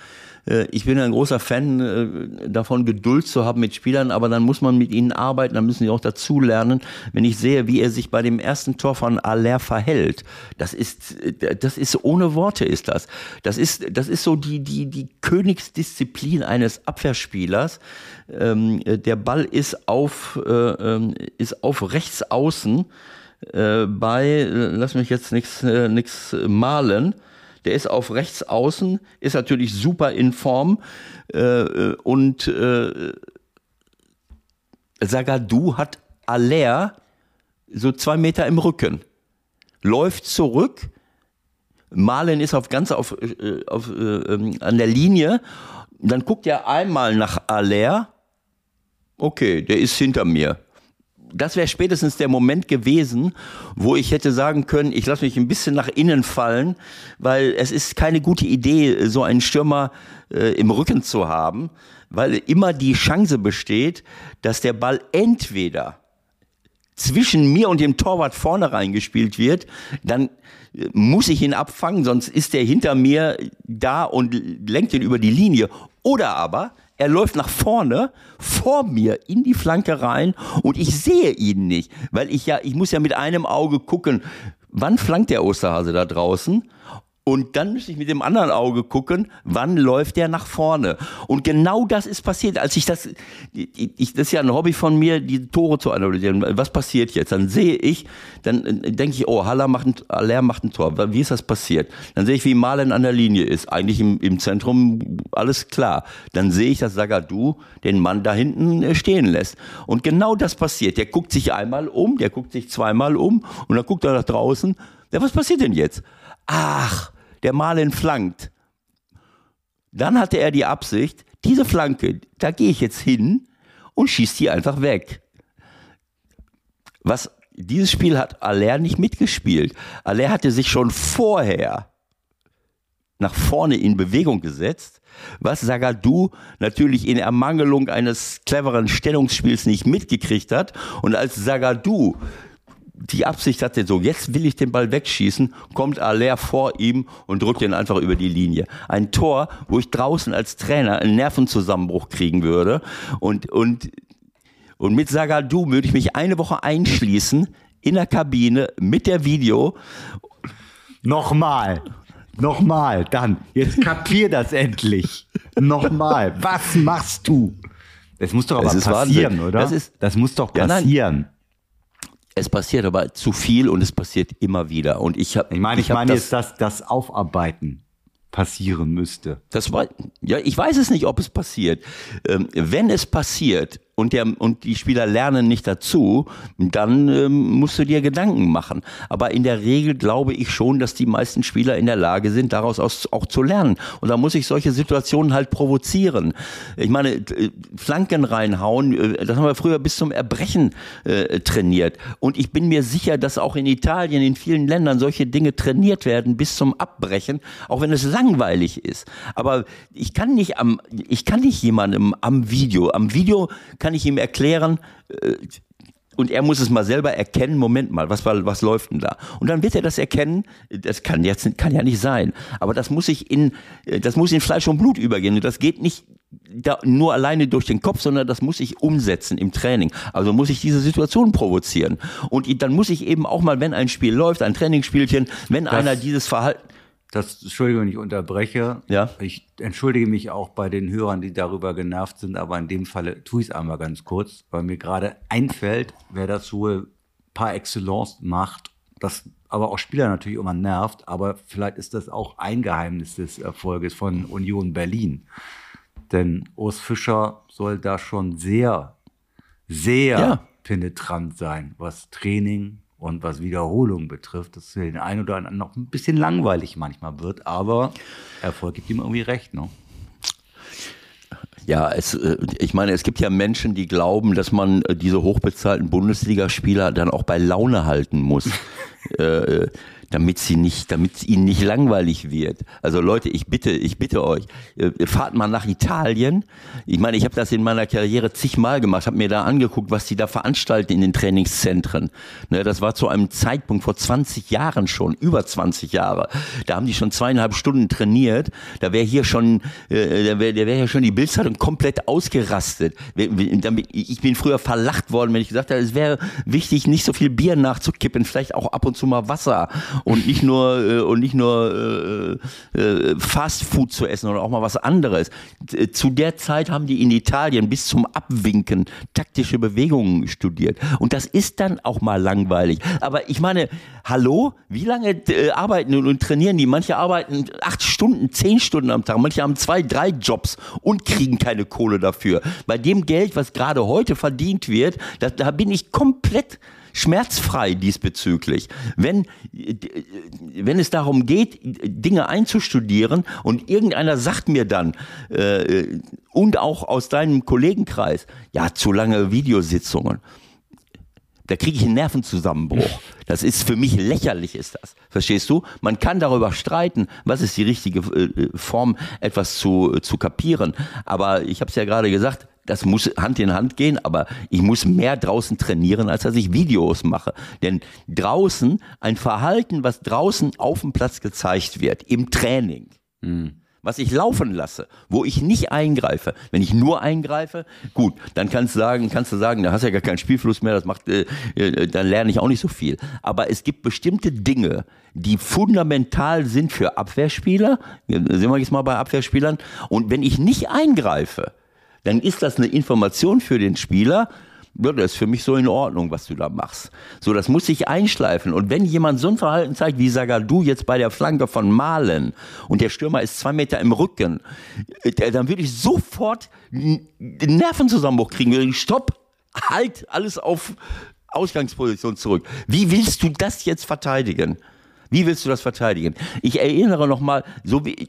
Äh, ich bin ein großer Fan äh, davon, Geduld zu haben mit Spielern, aber dann muss man mit ihnen arbeiten, dann müssen sie auch dazulernen. Wenn ich sehe, wie er sich bei dem ersten Tor von Aller verhält, das ist, äh, das ist ohne Worte ist das. Das ist, das ist so die, die, die Königsdisziplin eines Abwehrspielers. Ähm, der Ball ist auf, ähm, ist auf rechts außen bei, lass mich jetzt nichts nichts malen, der ist auf rechts außen, ist natürlich super in Form. Äh, und äh, Sagadu hat Aller so zwei Meter im Rücken, läuft zurück, Malen ist auf ganz auf, äh, auf, äh, ähm, an der Linie, dann guckt er einmal nach Aller, okay, der ist hinter mir das wäre spätestens der Moment gewesen, wo ich hätte sagen können, ich lasse mich ein bisschen nach innen fallen, weil es ist keine gute Idee, so einen Stürmer äh, im Rücken zu haben, weil immer die Chance besteht, dass der Ball entweder zwischen mir und dem Torwart vorne reingespielt wird, dann äh, muss ich ihn abfangen, sonst ist er hinter mir da und lenkt ihn über die Linie. Oder aber er läuft nach vorne, vor mir, in die Flanke rein und ich sehe ihn nicht, weil ich ja, ich muss ja mit einem Auge gucken, wann flankt der Osterhase da draußen und dann müsste ich mit dem anderen Auge gucken, wann läuft der nach vorne. Und genau das ist passiert, als ich das, ich, das ist ja ein Hobby von mir, die Tore zu analysieren. Was passiert jetzt? Dann sehe ich, dann äh, denke ich, oh, Haller macht ein, Haller macht ein Tor. Wie ist das passiert? Dann sehe ich, wie Malen an der Linie ist. Eigentlich im, im Zentrum alles klar. Dann sehe ich, dass Sagadu den Mann da hinten äh, stehen lässt. Und genau das passiert. Der guckt sich einmal um, der guckt sich zweimal um und dann guckt er nach draußen. Ja, was passiert denn jetzt? Ach, der Malen flankt. Dann hatte er die Absicht, diese Flanke, da gehe ich jetzt hin und schieße die einfach weg. Was dieses Spiel hat Aller nicht mitgespielt. Aller hatte sich schon vorher nach vorne in Bewegung gesetzt, was Sagadu natürlich in Ermangelung eines cleveren Stellungsspiels nicht mitgekriegt hat. Und als Sagadu die Absicht hatte, so jetzt will ich den Ball wegschießen, kommt Aller vor ihm und drückt ihn einfach über die Linie. Ein Tor, wo ich draußen als Trainer einen Nervenzusammenbruch kriegen würde und, und, und mit Sagadu würde ich mich eine Woche einschließen in der Kabine mit der Video. Nochmal. Nochmal, dann. Jetzt kapier das endlich. Nochmal. Was machst du? Das muss doch aber passieren, Wahnsinn. oder? Das ist- das muss doch Ja, passieren. Es passiert aber zu viel und es passiert immer wieder. Und ich habe, ich meine, ich, hab meine das, jetzt, dass das Aufarbeiten passieren müsste. Das war, ja, ich weiß es nicht, ob es passiert. Ähm, wenn es passiert und, der, und die Spieler lernen nicht dazu, dann ähm, musst du dir Gedanken machen. Aber in der Regel glaube ich schon, dass die meisten Spieler in der Lage sind, daraus aus, auch zu lernen. Und da muss ich solche Situationen halt provozieren. Ich meine, äh, Flanken reinhauen, äh, das haben wir früher bis zum Erbrechen äh, trainiert. Und ich bin mir sicher, dass auch in Italien, in vielen Ländern solche Dinge trainiert werden bis zum Abbrechen, auch wenn es langweilig ist. Aber ich kann nicht am, ich kann nicht jemandem am Video, am Video kann ich ihm erklären, äh, und er muss es mal selber erkennen, Moment mal, was, war- was läuft denn da? Und dann wird er das erkennen, das kann jetzt kann ja nicht sein. Aber das muss ich in, äh, das muss in Fleisch und Blut übergehen. Und das geht nicht da, nur alleine durch den Kopf, sondern das muss ich umsetzen im Training. Also muss ich diese Situation provozieren. Und dann muss ich eben auch mal, wenn ein Spiel läuft, ein Trainingsspielchen, wenn einer dieses Verhalten, Das, Entschuldigung, wenn ich unterbreche. Ja. Ich entschuldige mich auch bei den Hörern, die darüber genervt sind, aber in dem Falle tue ich es einmal ganz kurz, weil mir gerade einfällt, wer das wohl par excellence macht, das aber auch Spieler natürlich immer nervt, aber vielleicht ist das auch ein Geheimnis des Erfolges von Union Berlin. Denn Urs Fischer soll da schon sehr, sehr Ja. penetrant sein, was Training und was Wiederholung betrifft, dass für den einen oder anderen noch ein bisschen langweilig manchmal wird, aber Erfolg gibt ihm irgendwie recht, ne? Ja, es, äh, ich meine, es gibt ja Menschen, die glauben, dass man äh, diese hochbezahlten Bundesligaspieler dann auch bei Laune halten muss. <laughs> äh, damit sie nicht, damit ihnen nicht langweilig wird. Also Leute, ich bitte, ich bitte euch, äh, fahrt mal nach Italien. Ich meine, ich habe das in meiner Karriere zigmal gemacht, habe mir da angeguckt, was die da veranstalten in den Trainingszentren. Ne, das war zu einem Zeitpunkt vor 20 Jahren schon, über 20 Jahre. Da haben die schon zweieinhalb Stunden trainiert. Da wäre hier schon, äh, da wäre, wäre ja schon die Bildzeitung komplett ausgerastet. Ich bin früher verlacht worden, wenn ich gesagt habe, es wäre wichtig, nicht so viel Bier nachzukippen, vielleicht auch ab und zu mal Wasser und nicht nur äh, und nicht nur äh, äh, Fast Food zu essen oder auch mal was anderes. Äh, Zu der Zeit haben die in Italien bis zum Abwinken taktische Bewegungen studiert und das ist dann auch mal langweilig. Aber ich meine, hallo, wie lange äh, arbeiten und, trainieren die? Manche arbeiten acht Stunden, zehn Stunden am Tag, manche haben zwei, drei Jobs und kriegen keine Kohle dafür. Bei dem Geld, was gerade heute verdient wird, da, da bin ich komplett schmerzfrei diesbezüglich. Wenn, äh, wenn es darum geht, Dinge einzustudieren und irgendeiner sagt mir dann, äh, und auch aus deinem Kollegenkreis, ja, zu lange Videositzungen. Da kriege ich einen Nervenzusammenbruch. Das ist für mich lächerlich, ist das. Verstehst du? Man kann darüber streiten, was ist die richtige äh, Form, etwas zu, zu kapieren. Aber ich habe es ja gerade gesagt, das muss Hand in Hand gehen, aber ich muss mehr draußen trainieren, als dass ich Videos mache. Denn draußen, ein Verhalten, was draußen auf dem Platz gezeigt wird, im Training, was ich laufen lasse, wo ich nicht eingreife. Wenn ich nur eingreife, gut, dann kannst du sagen, kannst du sagen, da hast du ja gar keinen Spielfluss mehr, das macht, äh, äh, dann lerne ich auch nicht so viel. Aber es gibt bestimmte Dinge, die fundamental sind für Abwehrspieler. Sind wir jetzt mal bei Abwehrspielern. Und wenn ich nicht eingreife, dann ist das eine Information für den Spieler, ja, das ist für mich so in Ordnung, was du da machst. So, das muss sich einschleifen. Und wenn jemand so ein Verhalten zeigt, wie Sagadu jetzt bei der Flanke von Malen und der Stürmer ist zwei Meter im Rücken, äh, dann würde ich sofort einen Nervenzusammenbruch kriegen. Stopp, halt alles auf Ausgangsposition zurück. Wie willst du das jetzt verteidigen? Wie willst du das verteidigen? Ich erinnere noch mal, so wie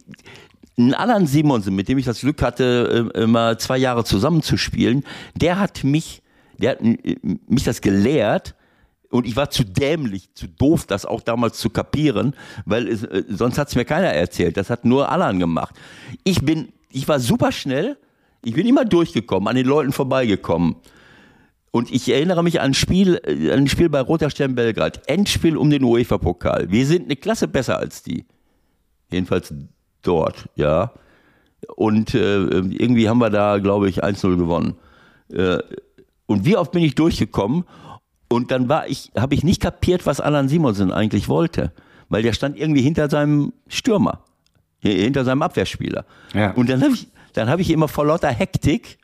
ein Alan Simonsen, mit dem ich das Glück hatte, äh, immer zwei Jahre zusammenzuspielen, der hat mich, der hat äh, mich das gelehrt, und ich war zu dämlich, zu doof, das auch damals zu kapieren, weil es, äh, sonst hat es mir keiner erzählt. Das hat nur Alan gemacht. Ich bin, ich war super schnell, ich bin immer durchgekommen, an den Leuten vorbeigekommen. Und ich erinnere mich an ein Spiel, an ein Spiel bei Roter Stern Belgrad. Endspiel um den UEFA-Pokal. Wir sind eine Klasse besser als die. Jedenfalls dort, ja. Und äh, irgendwie haben wir da, glaube ich, 1-0 gewonnen. Äh, und wie oft bin ich durchgekommen? Und dann war ich, habe ich nicht kapiert, was Alan Simonsen eigentlich wollte. Weil der stand irgendwie hinter seinem Stürmer. Hinter seinem Abwehrspieler. Ja. Und dann habe ich, dann habe ich immer vor lauter Hektik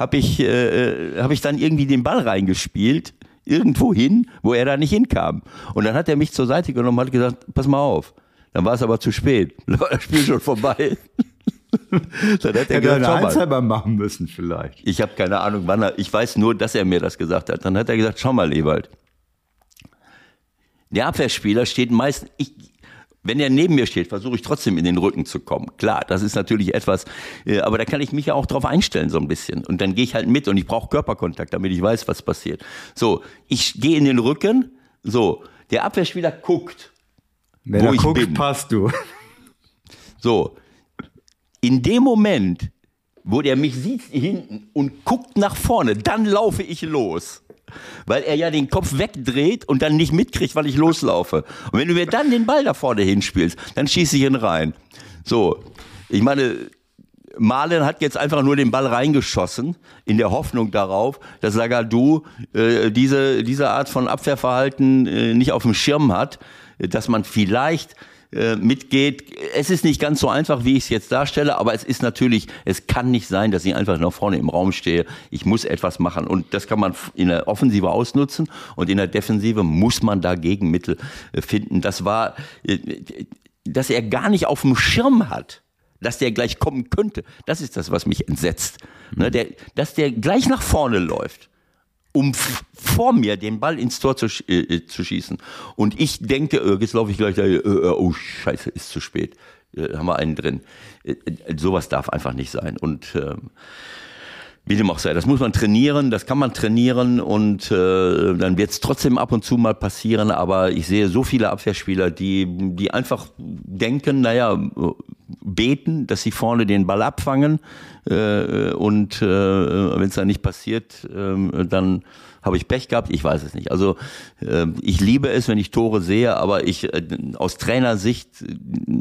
habe ich, äh, hab ich dann irgendwie den Ball reingespielt, irgendwo hin, wo er da nicht hinkam. Und dann hat er mich zur Seite genommen und hat gesagt, pass mal auf. Dann war es aber zu spät. <laughs> Das Spiel schon vorbei. <laughs> dann hat er Hätte gesagt, schau mal. Machen müssen vielleicht. Ich habe keine Ahnung, wann er, ich weiß nur, dass er mir das gesagt hat. Dann hat er gesagt, schau mal, Ewald. Der Abwehrspieler steht meistens, ich, wenn er neben mir steht, versuche ich trotzdem in den Rücken zu kommen. Klar, das ist natürlich etwas, äh, aber da kann ich mich ja auch drauf einstellen so ein bisschen. Und dann gehe ich halt mit und ich brauche Körperkontakt, damit ich weiß, was passiert. So, ich gehe in den Rücken, so, der Abwehrspieler guckt, Wenn Wo ich guckt, bin. passt du. So, in dem Moment, wo der mich sieht hinten und guckt nach vorne, dann laufe ich los. Weil er ja den Kopf wegdreht und dann nicht mitkriegt, weil ich loslaufe. Und wenn du mir dann den Ball da vorne hinspielst, dann schieße ich ihn rein. So, ich meine, Malen hat jetzt einfach nur den Ball reingeschossen, in der Hoffnung darauf, dass Sagadu äh, diese, diese Art von Abwehrverhalten äh, nicht auf dem Schirm hat, dass man vielleicht äh, mitgeht. Es ist nicht ganz so einfach, wie ich es jetzt darstelle, aber es ist natürlich, es kann nicht sein, dass ich einfach nach vorne im Raum stehe. Ich muss etwas machen und das kann man in der Offensive ausnutzen und in der Defensive muss man da Gegenmittel äh, finden. Das war, äh, dass er gar nicht auf dem Schirm hat dass der gleich kommen könnte. Das ist das, was mich entsetzt. Ne, der, dass der gleich nach vorne läuft, um vor mir den Ball ins Tor zu, sch äh, zu schießen. Und ich denke, äh, jetzt laufe ich gleich da, äh, äh, oh Scheiße, ist zu spät. Äh, haben wir einen drin. Äh, äh, sowas darf einfach nicht sein. Und ähm, wie dem auch sei, das muss man trainieren, das kann man trainieren und äh, dann wird es trotzdem ab und zu mal passieren, aber ich sehe so viele Abwehrspieler, die, die einfach denken, naja, beten, dass sie vorne den Ball abfangen äh, und äh, wenn es dann nicht passiert, äh, dann habe ich Pech gehabt, ich weiß es nicht. Also äh, ich liebe es, wenn ich Tore sehe, aber ich äh, aus Trainersicht äh,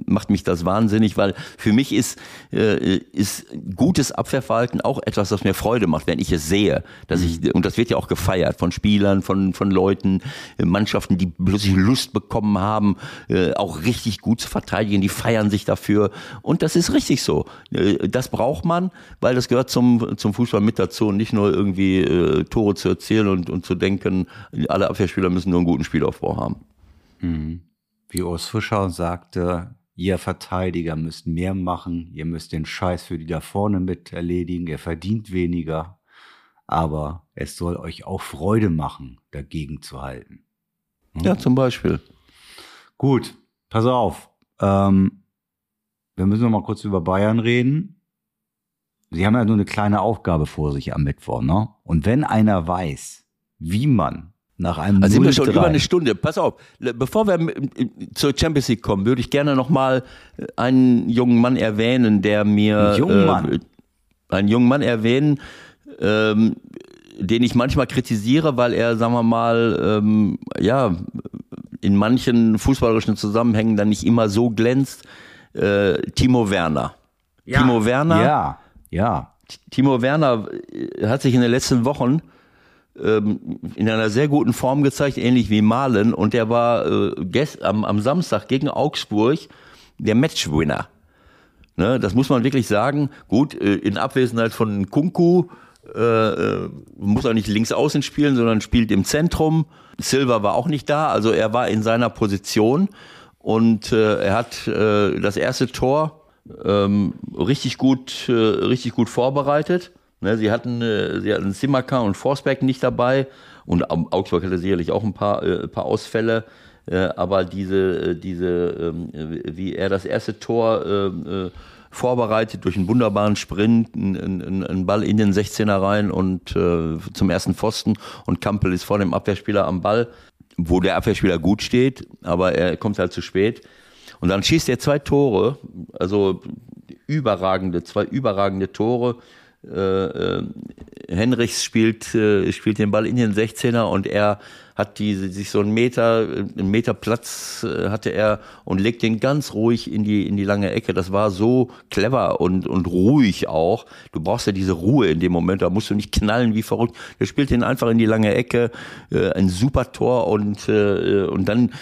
macht mich das wahnsinnig, weil für mich ist, äh, ist gutes Abwehrverhalten auch etwas, das mir Freude macht, wenn ich es sehe. Dass ich, und das wird ja auch gefeiert von Spielern, von, von Leuten, äh, Mannschaften, die plötzlich Lust bekommen haben, äh, auch richtig gut zu verteidigen, die feiern sich dafür. Und das ist richtig so. Äh, Das braucht man, weil das gehört zum, zum Fußball mit dazu und nicht nur irgendwie äh, Tore zu erzielen und, und zu denken, alle Abwehrspieler müssen nur einen guten Spielaufbau haben. Wie Urs Fischer sagte, ihr Verteidiger müsst mehr machen, ihr müsst den Scheiß für die da vorne mit erledigen, ihr verdient weniger, aber es soll euch auch Freude machen, dagegen zu halten. Ja, zum Beispiel. Gut, pass auf. Ähm, wir müssen noch mal kurz über Bayern reden. Sie haben ja nur eine kleine Aufgabe vor sich am Mittwoch, ne? Und wenn einer weiß, wie man nach einem Also sind wir 0-3 schon über eine Stunde. Pass auf, bevor wir m- zur Champions League kommen, würde ich gerne noch mal äh, einen jungen Mann erwähnen, der mir Einen jungen Mann? Äh, einen jungen Mann erwähnen, ähm, den ich manchmal kritisiere, weil er, sagen wir mal, ähm, ja, in manchen fußballerischen Zusammenhängen dann nicht immer so glänzt. Äh, Timo Werner. Timo Werner. Ja, ja. Timo Werner äh, hat sich in den letzten Wochen ähm, in einer sehr guten Form gezeigt, ähnlich wie Malen. Und der war äh, gest am, am Samstag gegen Augsburg der Matchwinner. Ne, das muss man wirklich sagen. Gut, äh, in Abwesenheit von Kunku äh, äh, muss er nicht links außen spielen, sondern spielt im Zentrum. Silva war auch nicht da, also er war in seiner Position und äh, er hat äh, das erste Tor ähm, richtig gut, äh, richtig gut vorbereitet. Ne, sie hatten, äh, sie hatten Simakan und Forsberg nicht dabei und Au- Augsburg hatte sicherlich auch ein paar, äh, paar Ausfälle. Äh, aber diese, äh, diese, ähm, äh, wie er das erste Tor äh, äh, vorbereitet durch einen wunderbaren Sprint, einen Ball in den 16er rein und äh, zum ersten Pfosten und Kampel ist vor dem Abwehrspieler am Ball, wo der Abwehrspieler gut steht, aber er kommt halt zu spät. Und dann schießt er zwei Tore, also überragende, zwei überragende Tore. Äh, äh, Henrichs spielt, äh, spielt den Ball in den 16er und er hat die, sich so einen Meter, einen Meter Platz äh, hatte er und legt den ganz ruhig in die, in die lange Ecke. Das war so clever und, und ruhig auch. Du brauchst ja diese Ruhe in dem Moment, da musst du nicht knallen wie verrückt. Der spielt den einfach in die lange Ecke, äh, ein super Tor und, äh, und dann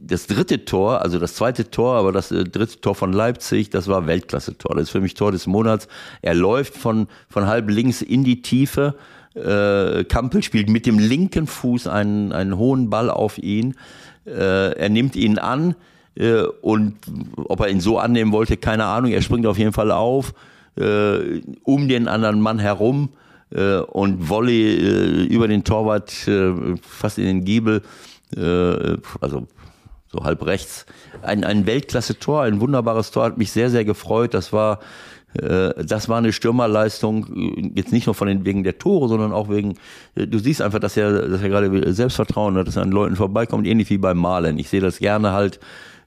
das dritte Tor, also das zweite Tor, aber das äh, dritte Tor von Leipzig, das war Weltklasse-Tor. Das ist für mich Tor des Monats. Er läuft von, von halb links in die Tiefe äh, Kampel spielt mit dem linken Fuß einen, einen hohen Ball auf ihn. Äh, er nimmt ihn an äh, und ob er ihn so annehmen wollte, keine Ahnung. Er springt auf jeden Fall auf, äh, um den anderen Mann herum äh, und Volley äh, über den Torwart fast in den Giebel, also so halb rechts. Ein, ein Weltklasse-Tor, ein wunderbares Tor, hat mich sehr, sehr gefreut. Das war das war eine Stürmerleistung, jetzt nicht nur von den, wegen der Tore, sondern auch wegen, äh, du siehst einfach, dass er, dass er gerade Selbstvertrauen hat, dass er an Leuten vorbeikommt, ähnlich wie beim Malen. Ich sehe das gerne halt.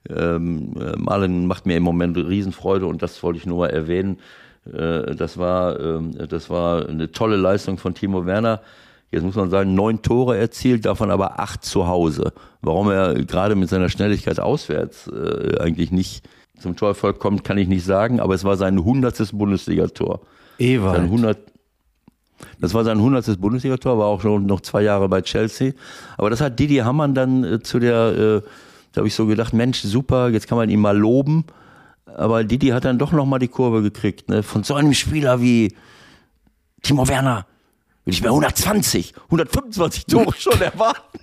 Ähm, äh, Malen macht mir im Moment Riesenfreude und das wollte ich nur mal erwähnen. Äh, das war, ähm, das war eine tolle Leistung von Timo Werner. Jetzt muss man sagen, neun Tore erzielt, davon aber acht zu Hause. Warum er gerade mit seiner Schnelligkeit auswärts äh, eigentlich nicht zum Torerfolg kommt, kann ich nicht sagen, aber es war sein hundertstes Bundesligator. Ewald. Sein 100, das war sein hundertstes Bundesligator, war auch schon noch zwei Jahre bei Chelsea. Aber das hat Didi Hamann dann äh, zu der, äh, da habe ich so gedacht, Mensch, super, jetzt kann man ihn mal loben. Aber Didi hat dann doch nochmal die Kurve gekriegt. Ne? Von so einem Spieler wie Timo Werner will ich mir 120, 125 Tore <laughs> schon erwarten.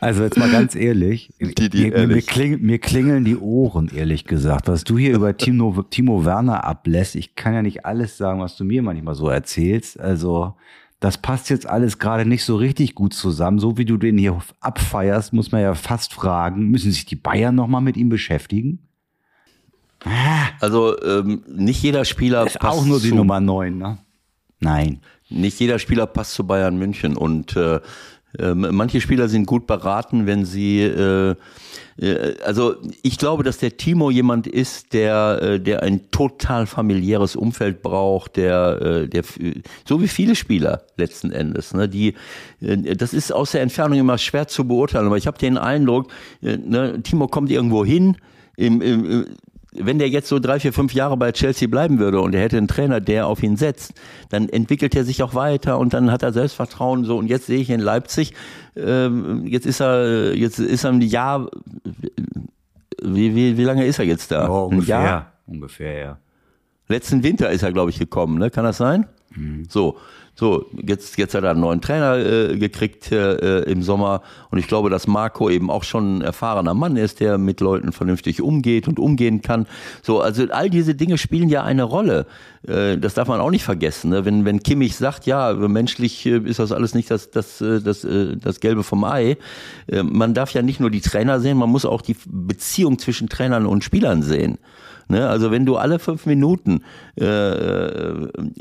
Also jetzt mal ganz ehrlich, Die, die mir, ehrlich. Mir, kling, mir klingeln die Ohren, ehrlich gesagt. Was du hier über Timo, Timo Werner ablässt, ich kann ja nicht alles sagen, was du mir manchmal so erzählst. Also das passt jetzt alles gerade nicht so richtig gut zusammen. So wie du den hier abfeierst, muss man ja fast fragen, müssen sich die Bayern nochmal mit ihm beschäftigen? Also ähm, nicht jeder Spieler Ist passt auch nur die zu, Nummer neun, ne? Nein. Nicht jeder Spieler passt zu Bayern München und äh, äh, manche Spieler sind gut beraten, wenn sie äh, äh, also ich glaube, dass der Timo jemand ist, der äh, der ein total familiäres Umfeld braucht, der äh, der so wie viele Spieler letzten Endes, ne, die äh, das ist aus der Entfernung immer schwer zu beurteilen, aber ich habe den Eindruck, äh, ne, Timo kommt irgendwo hin im, im, wenn der jetzt so drei, vier, fünf Jahre bei Chelsea bleiben würde und er hätte einen Trainer, der auf ihn setzt, dann entwickelt er sich auch weiter und dann hat er Selbstvertrauen so. Und jetzt sehe ich in Leipzig, ähm, jetzt ist er, jetzt ist er ein Jahr, wie, wie, wie lange ist er jetzt da? Oh, ein ungefähr. Jahr? Ungefähr, ja. Letzten Winter ist er, glaube ich, gekommen, ne? Kann das sein? So, so, jetzt, jetzt hat er einen neuen Trainer äh, gekriegt äh, im Sommer und ich glaube, dass Marco eben auch schon ein erfahrener Mann ist, der mit Leuten vernünftig umgeht und umgehen kann. So, also all diese Dinge spielen ja eine Rolle. Äh, das darf man auch nicht vergessen. Ne? Wenn, wenn Kimmich sagt, ja, menschlich äh, ist das alles nicht das, das, äh, das, äh, das Gelbe vom Ei. Man darf ja nicht nur die Trainer sehen, man muss auch die Beziehung zwischen Trainern und Spielern sehen. Ne? Also wenn du alle fünf Minuten äh,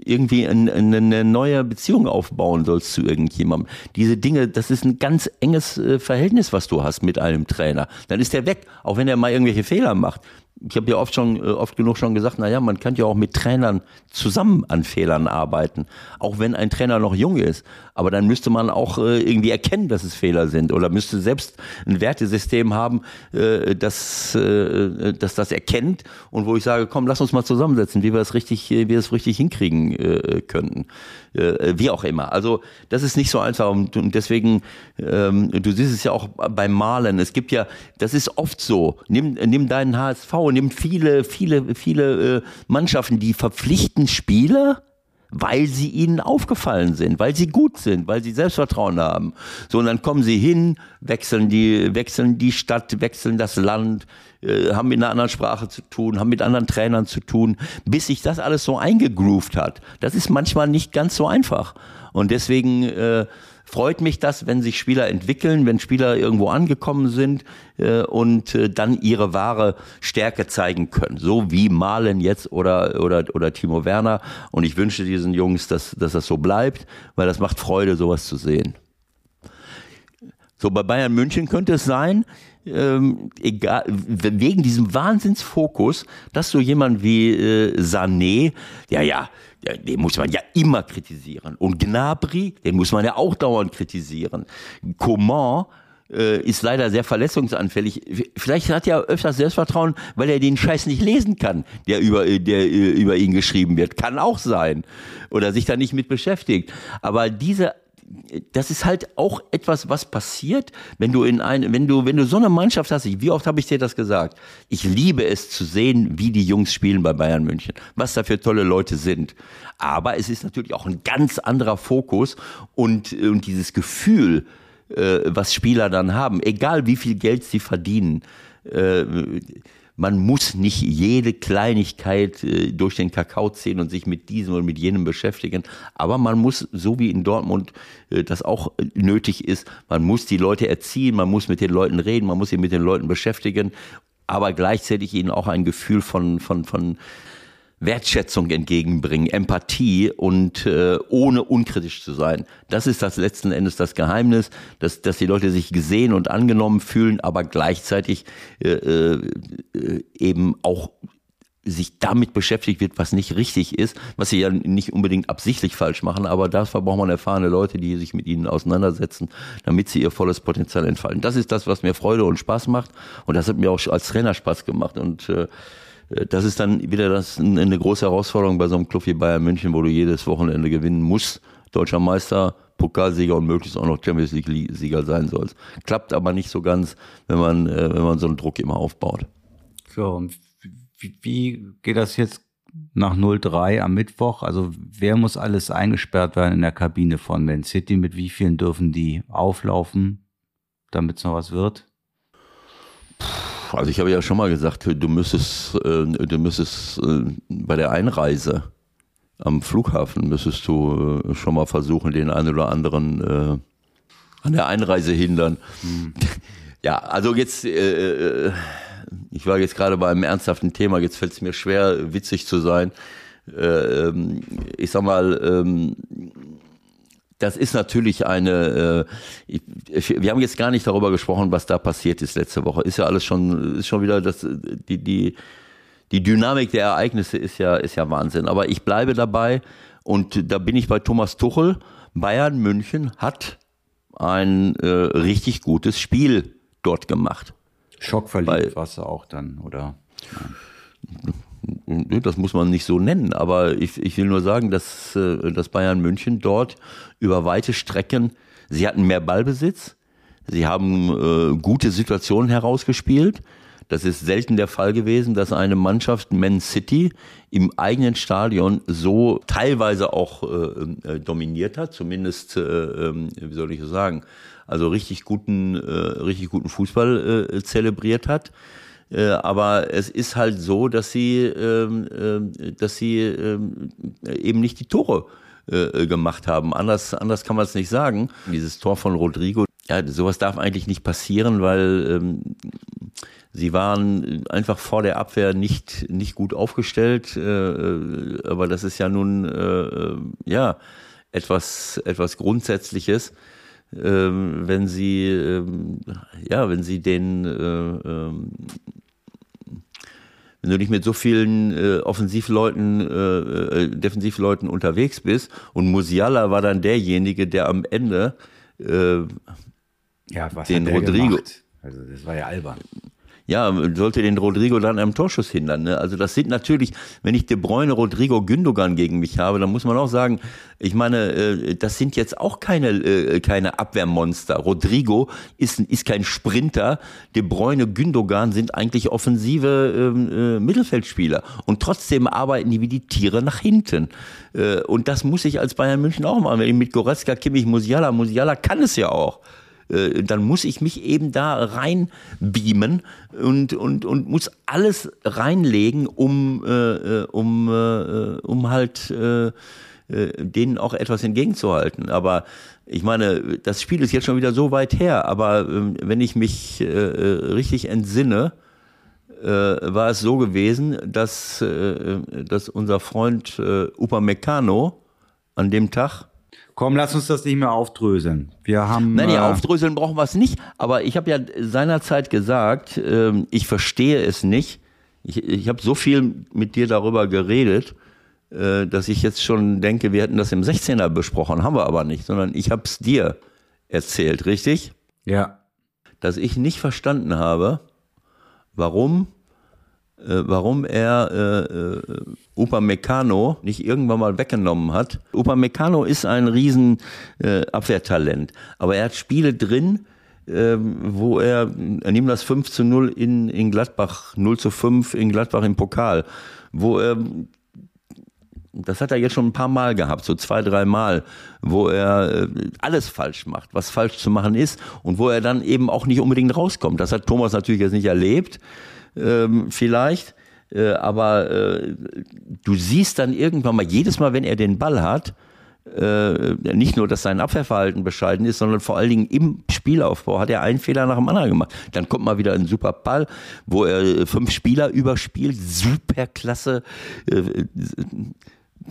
irgendwie ein, eine neue Beziehung aufbauen sollst zu irgendjemandem, diese Dinge, das ist ein ganz enges äh, Verhältnis, was du hast mit einem Trainer. Dann ist der weg, auch wenn er mal irgendwelche Fehler macht. Ich habe ja oft schon, äh, oft genug schon gesagt, na ja, man kann ja auch mit Trainern zusammen an Fehlern arbeiten, auch wenn ein Trainer noch jung ist. Aber dann müsste man auch äh, irgendwie erkennen, dass es Fehler sind oder müsste selbst ein Wertesystem haben, äh, das, das das erkennt und wo ich sage, komm, lass uns mal zusammensetzen, wie wir es richtig, wie wir es richtig hinkriegen könnten, äh, wie auch immer. Also das ist nicht so einfach und, deswegen, ähm, du siehst es ja auch beim Malen. Es gibt ja, das ist oft so. Nimm, nimm deinen HSV, nimm viele, viele, viele äh, Mannschaften, die verpflichten Spieler weil sie ihnen aufgefallen sind, weil sie gut sind, weil sie Selbstvertrauen haben. So, und dann kommen sie hin, wechseln die, wechseln die Stadt, wechseln das Land, äh, haben mit einer anderen Sprache zu tun, haben mit anderen Trainern zu tun, bis sich das alles so eingegroovt hat. Das ist manchmal nicht ganz so einfach. Und deswegen äh, freut mich das, wenn sich Spieler entwickeln, wenn Spieler irgendwo angekommen sind äh, und äh, dann ihre wahre Stärke zeigen können. So wie Malen jetzt oder, oder, oder Timo Werner. Und ich wünsche diesen Jungs, dass, dass das so bleibt, weil das macht Freude, sowas zu sehen. So, bei Bayern München könnte es sein, ähm, egal, wegen diesem Wahnsinnsfokus, dass so jemand wie äh, Sané, ja, ja, den muss man ja immer kritisieren. Und Gnabry, den muss man ja auch dauernd kritisieren. Coman, äh, ist leider sehr verletzungsanfällig. Vielleicht hat er öfters Selbstvertrauen, weil er den Scheiß nicht lesen kann, der über, der über ihn geschrieben wird. Kann auch sein. Oder sich da nicht mit beschäftigt. Aber diese das ist halt auch etwas, was passiert, wenn du in ein, wenn du, wenn du so eine Mannschaft hast. Wie oft habe ich dir das gesagt? Ich liebe es zu sehen, wie die Jungs spielen bei Bayern München, was da für tolle Leute sind. Aber es ist natürlich auch ein ganz anderer Fokus und, und dieses Gefühl, äh, was Spieler dann haben, egal wie viel Geld sie verdienen. Äh, man muss nicht jede Kleinigkeit äh, durch den Kakao ziehen und sich mit diesem und mit jenem beschäftigen. Aber man muss, so wie in Dortmund äh, das auch nötig ist, man muss die Leute erziehen, man muss mit den Leuten reden, man muss sich mit den Leuten beschäftigen, aber gleichzeitig ihnen auch ein Gefühl von, von, von Wertschätzung entgegenbringen, Empathie und äh, ohne unkritisch zu sein. Das ist das letzten Endes das Geheimnis, dass, dass die Leute sich gesehen und angenommen fühlen, aber gleichzeitig äh, äh, eben auch sich damit beschäftigt wird, was nicht richtig ist, was sie ja nicht unbedingt absichtlich falsch machen, aber dafür braucht man erfahrene Leute, die sich mit ihnen auseinandersetzen, damit sie ihr volles Potenzial entfalten. Das ist das, was mir Freude und Spaß macht und das hat mir auch als Trainer Spaß gemacht und äh, das ist dann wieder das, eine große Herausforderung bei so einem Club wie Bayern München, wo du jedes Wochenende gewinnen musst. Deutscher Meister, Pokalsieger und möglichst auch noch Champions League-Sieger sein sollst. Klappt aber nicht so ganz, wenn man, äh, wenn man so einen Druck immer aufbaut. So, und wie, wie geht das jetzt nach 0-3 am Mittwoch? Also wer muss alles eingesperrt werden in der Kabine von Man City? Mit wie vielen dürfen die auflaufen, damit es noch was wird? Also ich habe ja schon mal gesagt, du müsstest, äh, du müsstest äh, bei der Einreise am Flughafen müsstest du äh, schon mal versuchen, den einen oder anderen äh, an der Einreise hindern. Hm. <laughs> Ja, also jetzt, äh, ich war jetzt gerade bei einem ernsthaften Thema, jetzt fällt es mir schwer, witzig zu sein. Äh, ähm, ich sag mal, ähm, das ist natürlich eine. Äh, wir haben jetzt gar nicht darüber gesprochen, was da passiert ist letzte Woche. Ist ja alles schon, ist schon wieder das, die die die Dynamik der Ereignisse ist ja ist ja Wahnsinn. Aber ich bleibe dabei und da bin ich bei Thomas Tuchel. Bayern München hat ein äh, richtig gutes Spiel dort gemacht. Schockverliebt warst du auch dann, oder? Ja das muss man nicht so nennen, aber ich, ich will nur sagen, dass, äh, dass Bayern München dort über weite Strecken, sie hatten mehr Ballbesitz, sie haben äh, gute Situationen herausgespielt. Das ist selten der Fall gewesen, dass eine Mannschaft Man City im eigenen Stadion so teilweise auch äh, äh dominiert hat, zumindest, äh, ähm, wie soll ich sagen, also richtig guten, äh, richtig guten Fußball äh, zelebriert hat. Äh, aber es ist halt so, dass sie, ähm, äh, dass sie ähm, eben nicht die Tore äh, gemacht haben. Anders, anders kann man es nicht sagen. Dieses Tor von Rodrigo, ja, sowas darf eigentlich nicht passieren, weil ähm, sie waren einfach vor der Abwehr nicht, nicht gut aufgestellt. Äh, aber das ist ja nun, ja, etwas, etwas Grundsätzliches. Ähm, wenn sie, ähm, ja, wenn sie den, äh, ähm, wenn du nicht mit so vielen äh, Offensivleuten, äh, äh, Defensivleuten unterwegs bist und Musiala war dann derjenige, der am Ende äh, ja, was den Rodrigo. Gemacht? Also das war ja albern ja, sollte den Rodrigo dann am Torschuss hindern. Ne? Also das sind natürlich, wenn ich De Bruyne, Rodrigo, Gündogan gegen mich habe, dann muss man auch sagen, ich meine, äh, das sind jetzt auch keine, äh, keine Abwehrmonster. Rodrigo ist, ist kein Sprinter. De Bruyne, Gündogan sind eigentlich offensive ähm, äh, Mittelfeldspieler. Und trotzdem arbeiten die wie die Tiere nach hinten. Äh, und das muss ich als Bayern München auch machen. Wenn ich mit Goretzka, Kimmich, Musiala, Musiala kann es ja auch. Äh, dann muss ich mich eben da rein beamen und, und, und muss alles reinlegen, um, äh, äh um, äh, um halt äh, äh, denen auch etwas entgegenzuhalten. Aber ich meine, das Spiel ist jetzt schon wieder so weit her, aber ähm, wenn ich mich äh, richtig entsinne, äh, war es so gewesen, dass, äh, dass unser Freund äh, Upamecano an dem Tag Komm, lass uns das nicht mehr aufdröseln. Wir haben. Nein, nee, äh, aufdröseln brauchen wir es nicht. Aber ich habe ja seinerzeit gesagt, ähm, ich verstehe es nicht. Ich, ich habe so viel mit dir darüber geredet, äh, dass ich jetzt schon denke, wir hätten das im 16er besprochen. Haben wir aber nicht, sondern ich habe es dir erzählt, richtig? Ja. Dass ich nicht verstanden habe, warum, äh, warum er äh, äh, Upamecano nicht irgendwann mal weggenommen hat. Upamecano ist ein riesen äh, Abwehrtalent, aber er hat Spiele drin, ähm, wo er, er nimmt das 5 zu 0 in, in Gladbach, 0 zu 5 in Gladbach im Pokal, wo er das hat er jetzt schon ein paar Mal gehabt, so zwei, drei Mal, wo er äh, alles falsch macht, was falsch zu machen ist und wo er dann eben auch nicht unbedingt rauskommt. Das hat Thomas natürlich jetzt nicht erlebt, ähm, vielleicht, äh, aber äh, du siehst dann irgendwann mal, jedes Mal, wenn er den Ball hat, äh, nicht nur, dass sein Abwehrverhalten bescheiden ist, sondern vor allen Dingen im Spielaufbau hat er einen Fehler nach dem anderen gemacht. Dann kommt mal wieder ein super Ball, wo er fünf Spieler überspielt, super klasse. Äh,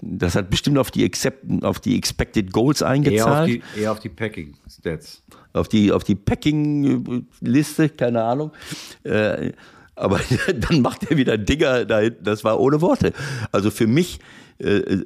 das hat bestimmt auf die, Accept, auf die Expected Goals eingezahlt. Eher auf die, eher auf die Packing Stats. Auf die, auf die Packing-Liste, keine Ahnung. Äh, aber <laughs> dann macht er wieder Dinger da hinten. Das war ohne Worte. Also für mich äh,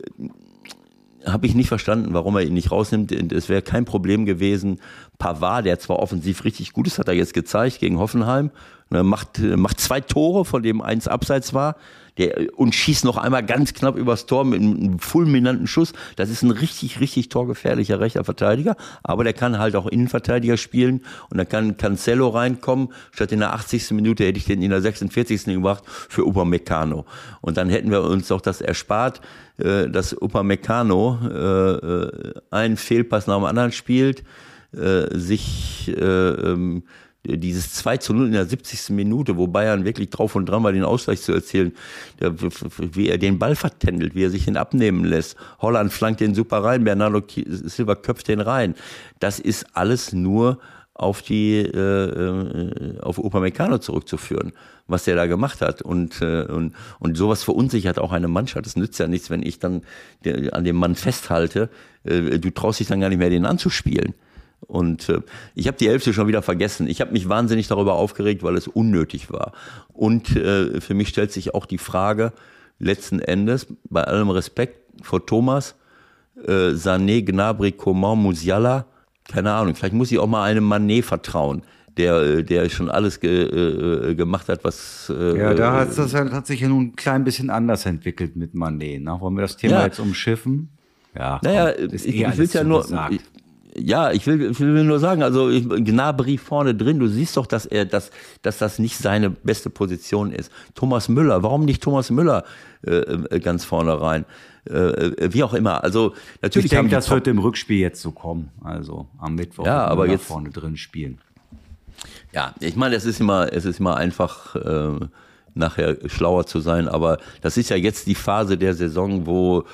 habe ich nicht verstanden, warum er ihn nicht rausnimmt. Es wäre kein Problem gewesen. Pavard, der zwar offensiv richtig gut ist, hat er jetzt gezeigt gegen Hoffenheim. Ne, macht, macht zwei Tore, von dem eins abseits war der, und schießt noch einmal ganz knapp übers Tor mit einem fulminanten Schuss. Das ist ein richtig, richtig torgefährlicher rechter Verteidiger, aber der kann halt auch Innenverteidiger spielen und dann kann Cancelo reinkommen. Statt in der 80. Minute hätte ich den in der 46. gebracht für Upamecano. Und dann hätten wir uns auch das erspart, äh, dass Upamecano äh, äh, einen Fehlpass nach dem anderen spielt, äh, sich äh, ähm, dieses 2 zu 0 in der 70. Minute, wo Bayern wirklich drauf und dran war, den Ausgleich zu erzielen, wie er den Ball vertändelt, wie er sich den abnehmen lässt. Holland flankt den super rein, Bernardo Silva köpft den rein. Das ist alles nur auf die äh, äh auf Upamecano zurückzuführen, was der da gemacht hat und äh, und und sowas verunsichert auch eine Mannschaft. Es nützt ja nichts, wenn ich dann an dem Mann festhalte. Äh, du traust dich dann gar nicht mehr, den anzuspielen. Und äh, ich habe die Hälfte schon wieder vergessen. Ich habe mich wahnsinnig darüber aufgeregt, weil es unnötig war. Und äh, für mich stellt sich auch die Frage, letzten Endes, bei allem Respekt vor Thomas, äh, Sané, Gnabry, Coman, Musiala, keine Ahnung, vielleicht muss ich auch mal einem Manet vertrauen, der, äh, der schon alles ge, äh, gemacht hat, was. Äh, ja, da hat das hat sich ja nun ein klein bisschen anders entwickelt mit Manet. Ne? Wollen wir das Thema ja. jetzt umschiffen? Ja, naja, komm, ich, eh ich will ja nur. Ich, ja, ich will, ich will nur sagen, also ich, Gnabry vorne drin, du siehst doch, dass er, dass, dass das nicht seine beste Position ist. Thomas Müller, warum nicht Thomas Müller äh, äh ganz vorne rein? Äh, äh, wie auch immer. Also natürlich. Ich denke, das wird im Rückspiel jetzt so kommen. Also am Mittwoch ja, aber Müller jetzt vorne drin spielen. Ja, ich meine, es ist immer, es ist immer einfach. Äh, nachher schlauer zu sein, aber das ist ja jetzt die Phase der Saison, wo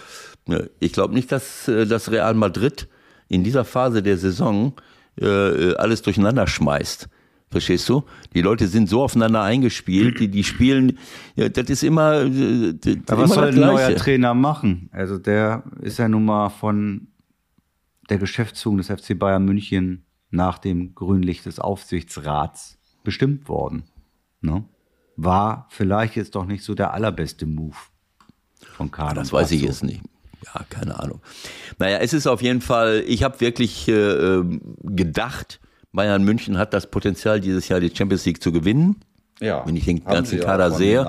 ne, ich glaube nicht, dass äh, das Real Madrid in dieser Phase der Saison äh, alles durcheinander schmeißt. Verstehst du? Die Leute sind so aufeinander eingespielt, die, die spielen, ja, das ist immer. Äh, Aber was soll ein neuer Trainer machen? Also der ist ja nun mal von der Geschäftsführung des FC Bayern München nach dem Grünlicht des Aufsichtsrats bestimmt worden. Ne? War vielleicht jetzt doch nicht so der allerbeste Move von Kader. Das weiß ich jetzt nicht ja, keine Ahnung. Naja, es ist auf jeden Fall, ich habe wirklich äh, ähm, gedacht, Bayern München hat das Potenzial, dieses Jahr die Champions League zu gewinnen. Ja. Wenn ich den ganzen Kader sehe.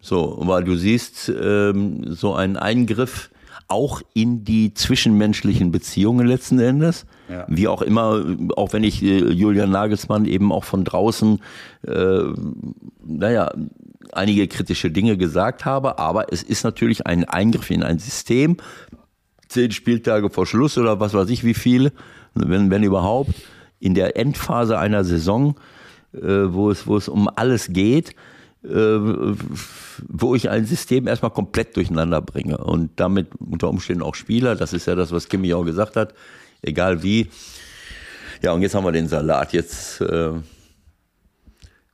So, weil du siehst, ähm, so einen Eingriff auch in die zwischenmenschlichen Beziehungen letzten Endes. Ja. Wie auch immer, auch wenn ich äh, Julian Nagelsmann eben auch von draußen, äh, naja, einige kritische Dinge gesagt habe, aber es ist natürlich ein Eingriff in ein System. Zehn Spieltage vor Schluss oder was weiß ich wie viel, wenn, wenn überhaupt, in der Endphase einer Saison, äh, wo, es, wo es um alles geht, äh, wo ich ein System erstmal komplett durcheinander bringe und damit unter Umständen auch Spieler, das ist ja das, was Kimi auch gesagt hat, egal wie. Ja, und jetzt haben wir den Salat. Jetzt äh,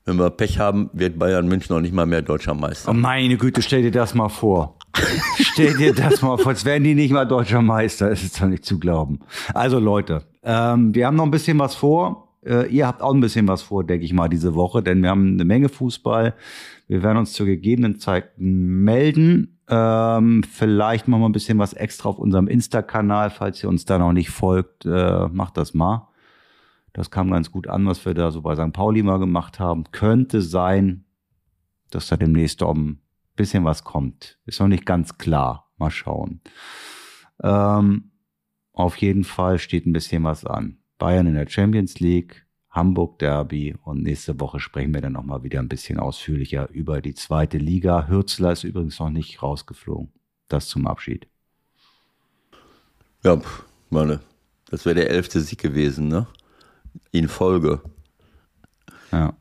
Wenn wir Pech haben, wird Bayern München noch nicht mal mehr deutscher Meister. Oh meine Güte, stell dir das mal vor. stell dir das mal vor, als wären die nicht mal deutscher Meister. Das ist doch nicht zu glauben. Also Leute, ähm, wir haben noch ein bisschen was vor. Äh, ihr habt auch ein bisschen was vor, denke ich mal, diese Woche, denn wir haben eine Menge Fußball. Wir werden uns zur gegebenen Zeit melden. Ähm, vielleicht machen wir ein bisschen was extra auf unserem Insta-Kanal. Falls ihr uns da noch nicht folgt, äh, macht das mal. Das kam ganz gut an, was wir da so bei St. Pauli mal gemacht haben. Könnte sein, dass da demnächst auch ein bisschen was kommt. Ist noch nicht ganz klar. Mal schauen. Ähm, auf jeden Fall steht ein bisschen was an. Bayern in der Champions League, Hamburg Derby und nächste Woche sprechen wir dann nochmal wieder ein bisschen ausführlicher über die zweite Liga. Hürzler ist übrigens noch nicht rausgeflogen. Das zum Abschied. Ja, meine, das wäre der elfte Sieg gewesen, ne? In Folge. Ja.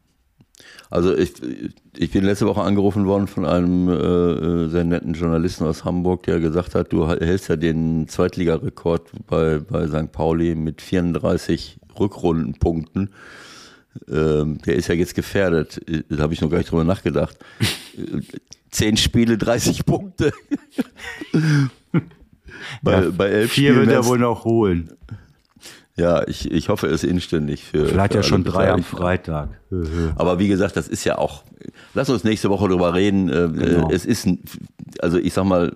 Also ich, ich bin letzte Woche angerufen worden von einem äh, sehr netten Journalisten aus Hamburg, der gesagt hat, du hältst ja den Zweitligarekord bei, bei St. Pauli mit 34 Rückrundenpunkten. Ähm, der ist ja jetzt gefährdet. Da habe ich noch gar nicht drüber nachgedacht. Zehn Spiele, 30 Punkte. bei, ja, bei elf vier Spielen wird er wohl noch holen. Ja, ich, ich hoffe es inständig für. Vielleicht für ja schon drei am Freitag. Aber wie gesagt, das ist ja auch. Lass uns nächste Woche drüber reden. Äh, genau. Es ist, also ich sag mal,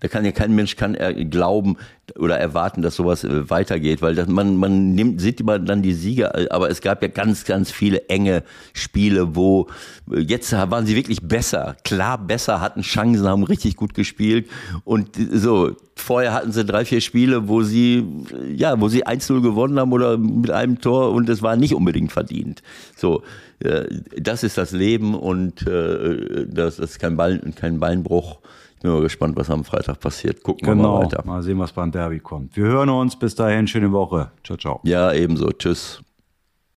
da kann ja kein Mensch kann er glauben oder erwarten, dass sowas äh, weitergeht, weil das, man, man nimmt, sieht immer dann die Sieger, äh, aber es gab ja ganz, ganz viele enge Spiele, wo äh, jetzt waren sie wirklich besser, klar besser, hatten Chancen, haben richtig gut gespielt und so, vorher hatten sie drei, vier Spiele, wo sie, ja, wo sie 1-0 gewonnen haben oder mit einem Tor und es war nicht unbedingt verdient. So, das ist das Leben und das ist kein, Ball, kein Beinbruch bin mal gespannt, was am Freitag passiert. Gucken genau. wir mal genau. weiter. Mal sehen, was beim Derby kommt. Wir hören uns. Bis dahin, schöne Woche. Ciao, ciao. Ja, ebenso. Tschüss.